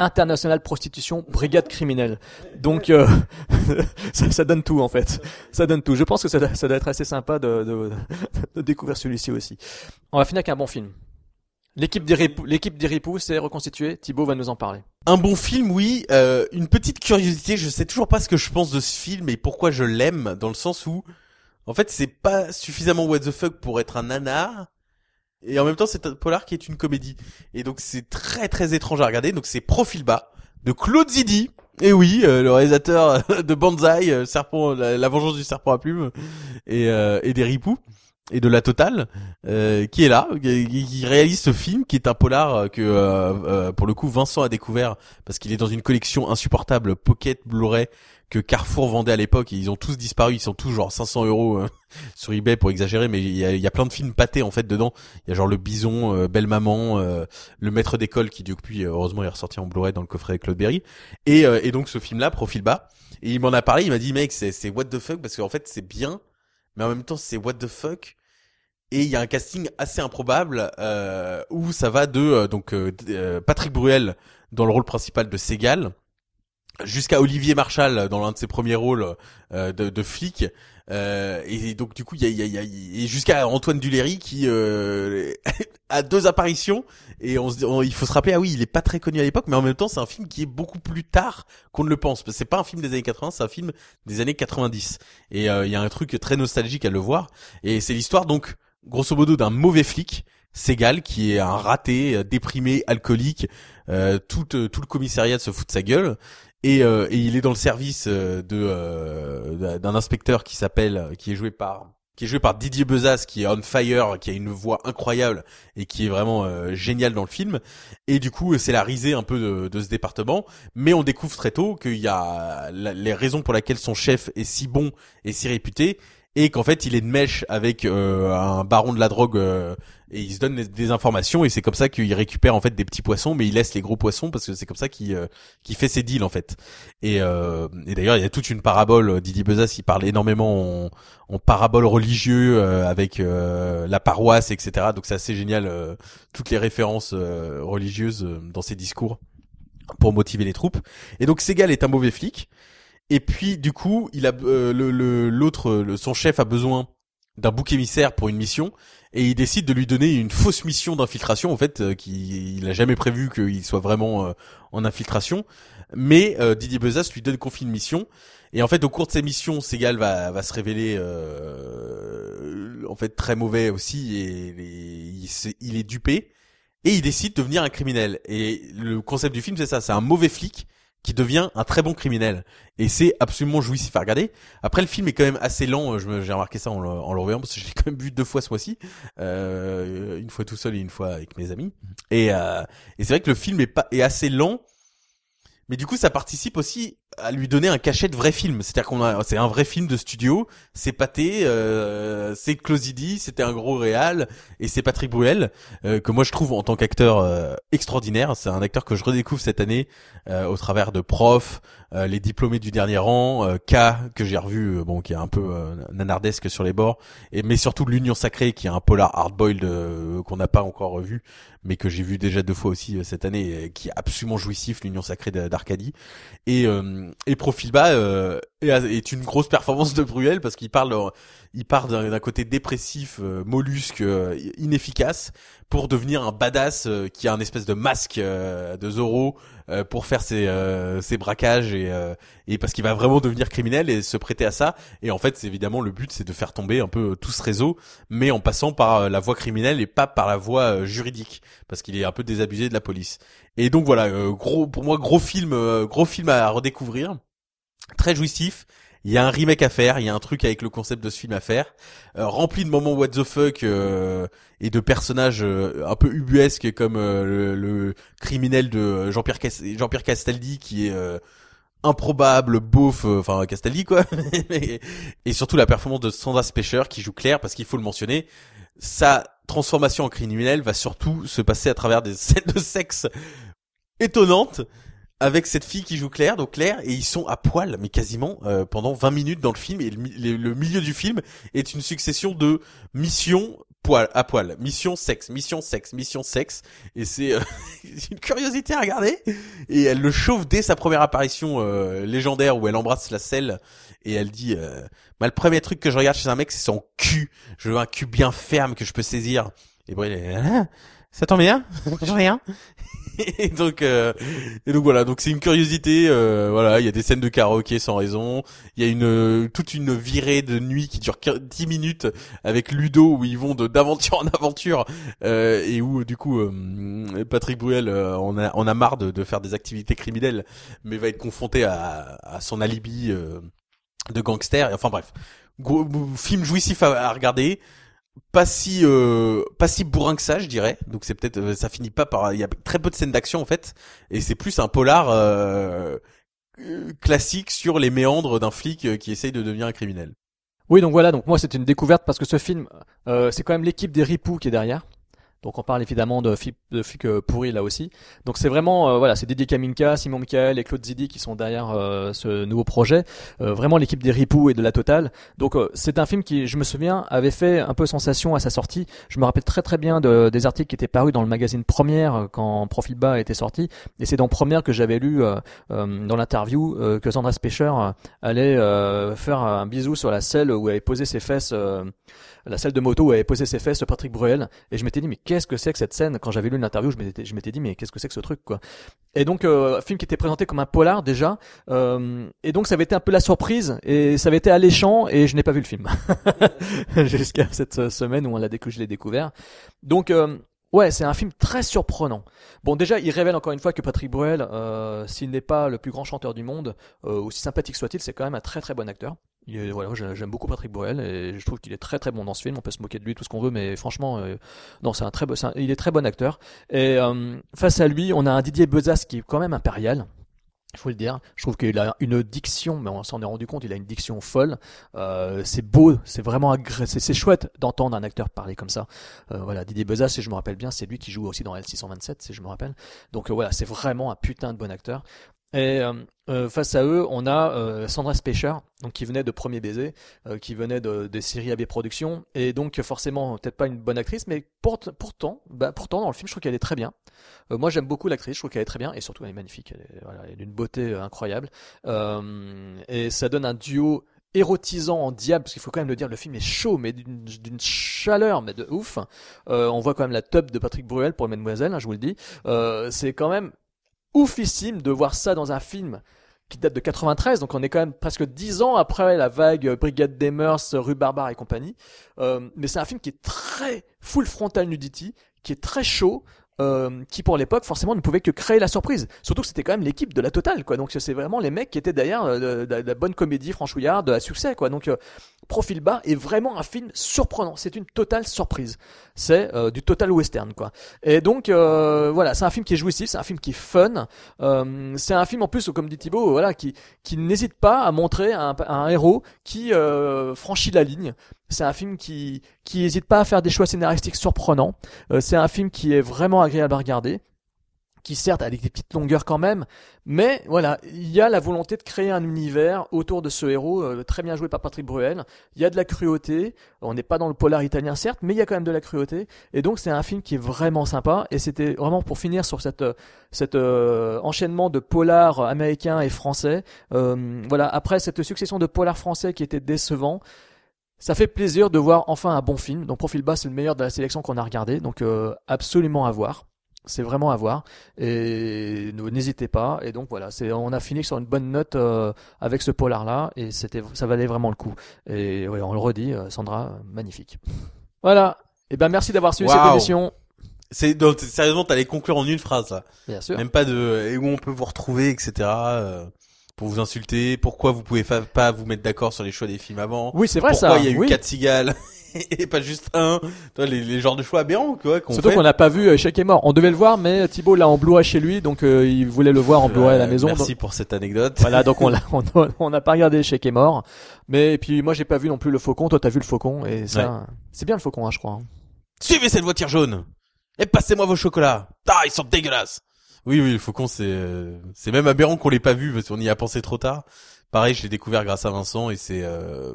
International Prostitution Brigade Criminelle. Donc euh, ça, ça donne tout en fait. Ça donne tout. Je pense que ça, ça doit être assez sympa de, de, de découvrir celui-ci aussi. On va finir avec un bon film. L'équipe des ripoux, l'équipe des s'est reconstituée. Thibaut va nous en parler. Un bon film, oui. Euh, une petite curiosité, je sais toujours pas ce que je pense de ce film et pourquoi je l'aime, dans le sens où, en fait, c'est pas suffisamment what the fuck pour être un nanar, et en même temps, c'est un polar qui est une comédie. Et donc, c'est très très étrange à regarder. Donc, c'est Profil bas de Claude Zidi. Et oui, euh, le réalisateur de Banzai, euh, serpent, la, la vengeance du serpent à plumes, et, euh, et des ripoux et de la totale euh, qui est là, qui, réalise ce film qui est un polar euh, que euh, euh, pour le coup Vincent a découvert parce qu'il est dans une collection insupportable Pocket Blu-ray que Carrefour vendait à l'époque et ils ont tous disparu, ils sont tous genre 500 euros euh, sur eBay pour exagérer, mais il y a, il y a plein de films pâtés en fait dedans. Il y a genre le Bison, euh, Belle Maman, euh, le Maître d'école qui depuis heureusement est ressorti en Blu-ray dans le coffret avec Claude Berry et, et donc ce film-là, Profil bas, et il m'en a parlé, il m'a dit mec c'est what the fuck parce qu'en fait c'est bien, mais en même temps c'est what the fuck et il y a un casting assez improbable euh, où ça va de euh, donc euh, euh, Patrick Bruel dans le rôle principal de Segal jusqu'à Olivier Marchal dans l'un de ses premiers rôles euh, de, de flic. Euh, et donc du coup il y a, y a- y a- et jusqu'à Antoine Duléry qui a deux apparitions. Et on se il faut se rappeler ah oui il est pas très connu à l'époque mais en même temps c'est un film qui est beaucoup plus tard qu'on ne le pense. Parce que c'est pas un film des années 80 c'est un film des années 90 et il y a un truc très nostalgique à le voir. Et c'est l'histoire donc grosso modo d'un mauvais flic, Segal, qui est un raté, déprimé, alcoolique. Euh, tout, euh, tout le commissariat se fout de sa gueule. Et, euh, et il est dans le service euh, de euh, d'un inspecteur qui s'appelle, qui est joué par qui est joué par Didier Bezas, qui est on fire, qui a une voix incroyable et qui est vraiment euh, génial dans le film. Et du coup, c'est la risée un peu de, de ce département. Mais on découvre très tôt qu'il y a les raisons pour lesquelles son chef est si bon et si réputé, et qu'en fait, il est de mèche avec euh, un baron de la drogue. euh, et il se donne des, informations et c'est comme ça qu'il récupère en fait des petits poissons mais il laisse les gros poissons parce que c'est comme ça qu'il euh, qu'il fait ses deals en fait. Et, euh, et d'ailleurs il y a toute une parabole euh, Didier Bezas il parle énormément en, en parabole religieux euh, avec la paroisse etc donc c'est assez génial toutes les références religieuses dans ses discours pour motiver les troupes. Et donc Segal est un mauvais flic et puis du coup il a euh, le l'autre le- son chef a besoin d'un bouc émissaire pour une mission et il décide de lui donner une fausse mission d'infiltration en fait euh, qui il a jamais prévu qu'il soit vraiment euh, en infiltration. Mais euh, Didier Bezas lui donne confie une mission et en fait au cours de ces missions Segal va va se révéler euh, en fait très mauvais aussi et, et il, s'est- il est dupé et il décide de devenir un criminel. Et le concept du film c'est ça c'est un mauvais flic qui devient un très bon criminel. Et c'est absolument jouissif à regarder. Après le film est quand même assez lent euh, j'ai remarqué ça en le, en le revoyant parce que je l'ai quand même vu deux fois ce mois-ci. Euh, une fois tout seul et une fois avec mes amis. Et, euh, et c'est vrai que le film est pas est assez lent mais du coup ça participe aussi à lui donner un cachet de vrai film. C'est-à-dire qu'on a c'est un vrai film de studio c'est pâté euh, c'est Closidi c'était un gros réal et c'est Patrick Bruel euh, que moi je trouve en tant qu'acteur euh, extraordinaire. C'est un acteur que je redécouvre cette année euh, au travers de Prof euh, les diplômés du dernier rang euh, K que j'ai revu euh, bon qui est un peu nanardesque sur les bords et mais surtout l'Union Sacrée qui est un polar hardboiled qu'on n'a pas encore revu mais que j'ai vu déjà deux fois aussi cette année qui est absolument jouissif l'Union Sacrée d'Arcadie. Et et Profil Bas est, une grosse performance de Bruel parce qu'il parle il part d'un côté dépressif euh, mollusque euh, inefficace pour devenir un badass euh, qui a un espèce de masque de Zorro euh, pour faire ses, ses braquages et, et parce qu'il va vraiment devenir criminel et se prêter à ça. Et en fait c'est évidemment le but c'est de faire tomber un peu tout ce réseau mais en passant par la voie criminelle et pas par la voie juridique parce qu'il est un peu désabusé de la police. Et donc voilà gros pour moi gros film gros film à redécouvrir. Très jouissif il y a un remake à faire, il y a un truc avec le concept de ce film à faire, euh, rempli de moments what the fuck euh, et de personnages euh, un peu ubuesques comme euh, le, criminel de Jean-Pierre Cas- Jean-Pierre Castaldi qui est improbable, beauf, enfin Castaldi quoi, et surtout la performance de Sandra Specher qui joue Claire parce qu'il faut le mentionner, sa transformation en criminel va surtout se passer à travers des scènes de sexe étonnantes avec cette fille qui joue Claire, donc Claire, et ils sont à poil, mais quasiment euh, pendant 20 minutes dans le film, et le, mi- le- le milieu du film est une succession de missions poil à poil, mission sexe, mission sexe, mission sexe, et c'est euh, une curiosité à regarder. Et elle le chauffe dès sa première apparition euh, légendaire où elle embrasse la selle. Et elle dit euh, bah, le premier truc que je regarde chez un mec c'est son cul, je veux un cul bien ferme que je peux saisir. Et Bril est Ah, ça tombe bien, j'ai rien? et donc euh, et donc voilà donc c'est une curiosité euh, voilà il y a des scènes de karaoké sans raison il y a une euh, toute une virée de nuit qui dure 10 minutes avec Ludo où ils vont d'aventure en aventure euh, et où du coup euh, Patrick Bruel euh, on a on a marre de, de faire des activités criminelles mais va être confronté à, à son alibi euh, de gangster enfin bref. Film jouissif à regarder pas si euh, pas si bourrin que ça je dirais. Donc c'est peut-être euh, ça finit pas par il y a très peu de scènes d'action en fait. Et c'est plus un polar euh, euh, classique sur les méandres d'un flic euh, qui essaye de devenir un criminel. Oui, donc voilà, donc moi c'était une découverte parce que ce film, euh, c'est quand même l'équipe des Ripoux qui est derrière. Donc on parle évidemment de flics de flics, euh, pourris là aussi. Donc c'est vraiment euh, voilà, c'est Didier Kaminka, Simon Michael et Claude Zidi qui sont derrière euh, ce nouveau projet. Euh, vraiment l'équipe des Ripoux et de la totale. Donc euh, c'est un film qui, je me souviens, avait fait un peu sensation à sa sortie. Je me rappelle très très bien de, des articles qui étaient parus dans le magazine Première euh, quand Profil Bas était sorti. Et c'est dans Première que j'avais lu dans l'interview que Sandra Specher allait faire un bisou sur la selle où elle avait posé ses fesses. La selle de moto où avait posé ses fesses Patrick Bruel et je m'étais dit mais qu'est-ce que c'est que cette scène? Quand j'avais lu l'interview je m'étais je m'étais dit mais qu'est-ce que c'est que ce truc quoi? Et donc euh, film qui était présenté comme un polar déjà euh, et donc ça avait été un peu la surprise et ça avait été alléchant et je n'ai pas vu le film jusqu'à cette euh, semaine où on l'a découvert je l'ai découvert donc euh, Ouais, c'est un film très surprenant. Bon, déjà, il révèle encore une fois que Patrick Bruel, euh, s'il n'est pas le plus grand chanteur du monde, euh, aussi sympathique soit-il, c'est quand même un très très bon acteur. Voilà, j'ai- j'aime beaucoup Patrick Bruel et je trouve qu'il est très très bon dans ce film. On peut se moquer de lui tout ce qu'on veut, mais franchement, euh, non, c'est un très, il est très bon acteur. Et euh, face à lui, on a un Didier Bezas qui est quand même impérial. Il faut le dire. Je trouve qu'il a une diction, mais on s'en est rendu compte, il a une diction folle. Euh, c'est beau, c'est vraiment agré- c'est chouette d'entendre un acteur parler comme ça. Euh, voilà, Didier Bezas, si je me rappelle bien, c'est lui qui joue aussi dans L627, si je me rappelle. Donc voilà, c'est vraiment un putain de bon acteur. Et euh, euh, face à eux, on a euh, Sandra Specher, donc qui venait de Premier Baiser, euh, qui venait de, des séries AB Productions, et donc forcément peut-être pas une bonne actrice, mais pour- pourtant, bah, pourtant dans le film, je trouve qu'elle est très bien. Euh, moi, j'aime beaucoup l'actrice, je trouve qu'elle est très bien, et surtout elle est magnifique, elle est, voilà, d'une beauté euh, incroyable, et ça donne un duo érotisant en diable, parce qu'il faut quand même le dire, le film est chaud, mais d'une chaleur, mais de ouf. On voit quand même la top de Patrick Bruel pour Mademoiselle, hein, je vous le dis. C'est quand même oufissime de voir ça dans un film qui date de 93, donc on est quand même presque 10 ans après la vague Brigade des Mœurs, Rue Barbare et compagnie. Euh, mais c'est un film qui est très full frontal nudity, qui est très chaud, euh, qui pour l'époque forcément ne pouvait que créer la surprise. Surtout que c'était quand même l'équipe de la totale, quoi. Donc c'est vraiment les mecs qui étaient derrière euh, de, la bonne comédie franchouillarde à succès, quoi. Donc euh, Profil bas est vraiment un film surprenant. C'est une totale surprise. C'est du total western, quoi. Et donc voilà, c'est un film qui est jouissif, c'est un film qui est fun. C'est un film en plus, comme dit Thibaut, voilà, qui qui n'hésite pas à montrer un, héros qui franchit la ligne. C'est un film qui qui n'hésite pas à faire des choix scénaristiques surprenants. Euh, c'est un film qui est vraiment agréable à regarder qui certes a des petites longueurs quand même, mais voilà, il y a la volonté de créer un univers autour de ce héros, euh, très bien joué par Patrick Bruel. Il y a de la cruauté, on n'est pas dans le polar italien certes, mais il y a quand même de la cruauté, et donc c'est un film qui est vraiment sympa. Et c'était vraiment pour finir sur cette cet euh, enchaînement de polar américain et français. Euh, voilà, après cette succession de polars français qui était décevant. Ça fait plaisir de voir enfin un bon film. Donc Profil bas, c'est le meilleur de la sélection qu'on a regardé. Donc euh, absolument à voir. C'est vraiment à voir. Et n'hésitez pas. Et donc voilà, c'est on a fini sur une bonne note euh, avec ce polar là. Et c'était ça valait vraiment le coup. Et ouais, on le redit, euh, Sandra, magnifique. Voilà. Et ben merci d'avoir suivi cette émission. C'est donc, sérieusement, t'allais conclure en une phrase là. Bien sûr. Même pas de et où on peut vous retrouver, etc. euh, pour vous insulter. Pourquoi vous pouvez pas vous mettre d'accord sur les choix des films avant Oui, c'est vrai Pourquoi ça. il y a eu oui. quatre cigales et pas juste un les, les genres de choix aberrants quoi qu'on Surtout qu'on n'a pas vu euh, Échec est mort. On devait le voir, mais Thibaut l'a en Blu-ray chez lui, donc euh, il voulait le voir en Blu-ray à la maison. Merci donc- pour cette anecdote. Voilà, donc on l'a, on on n'a pas regardé Échec est mort. Mais et puis moi j'ai pas vu non plus le Faucon. Toi t'as vu le Faucon et ça, c'est bien le Faucon, hein, je crois. hein. Suivez cette voiture jaune et passez-moi vos chocolats. Ah, ils sont dégueulasses. Oui, oui, le faucon, c'est euh, c'est même aberrant qu'on l'ait pas vu parce qu'on y a pensé trop tard. Pareil, je l'ai découvert grâce à Vincent et c'est euh,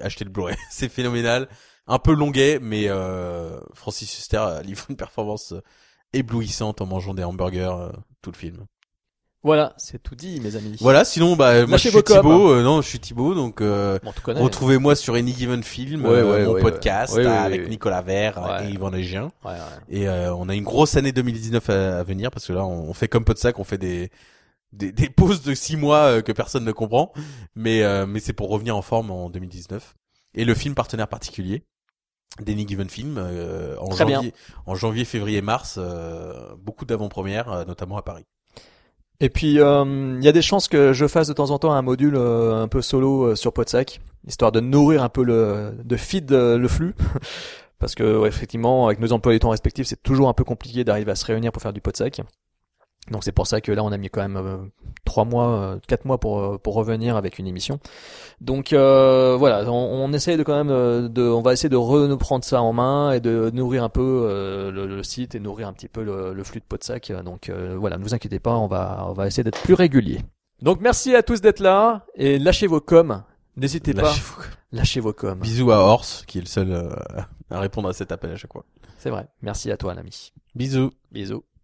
acheter le Blu-ray, c'est phénoménal. Un peu longuet, mais euh, Francis Huster a livré une performance euh, éblouissante en mangeant des hamburgers euh, tout le film. Voilà, c'est tout dit, mes amis. Voilà, sinon bah moi je suis. Thibaut, euh, non, je suis Thibaut donc euh, Bon, retrouvez-moi sur Any Given Film, Ouais, euh, ouais, mon ouais, podcast avec. Nicolas Vert Ouais. et Yvan Légien. Ouais, ouais. Et euh, on a une grosse année 2019 à, à venir parce que là on, on fait comme Podsac, on fait des des, des pauses de six mois euh, que personne ne comprend, mais euh, mais c'est pour revenir en forme en 2019. Et le film partenaire particulier, Danny Given Film, euh, en Très bien. janvier, en janvier, février, mars, euh, beaucoup d'avant-premières, euh, notamment à Paris. Et puis euh, il y a des chances que je fasse de temps en temps un module euh, un peu solo euh, sur Podsac, histoire de nourrir un peu le, de feed euh, le flux. Parce que effectivement, avec nos emplois du temps respectifs, c'est toujours un peu compliqué d'arriver à se réunir pour faire du Podsac. Donc c'est pour ça que là, on a mis quand même euh, trois mois, euh, quatre mois pour euh, pour revenir avec une émission. Donc euh, voilà, on, on essaye de quand même de, on va essayer de reprendre ça en main et de nourrir un peu euh, le, le site et nourrir un petit peu le, le flux de Podsac. Donc euh, voilà, ne vous inquiétez pas, on va on va essayer d'être plus régulier. Donc merci à tous d'être là et lâchez vos coms. N'hésitez pas, lâchez vos coms. Bisous à Horse qui est le seul euh, à répondre à cet appel à chaque fois. C'est vrai. Merci à toi, l'ami. Bisous. Bisous.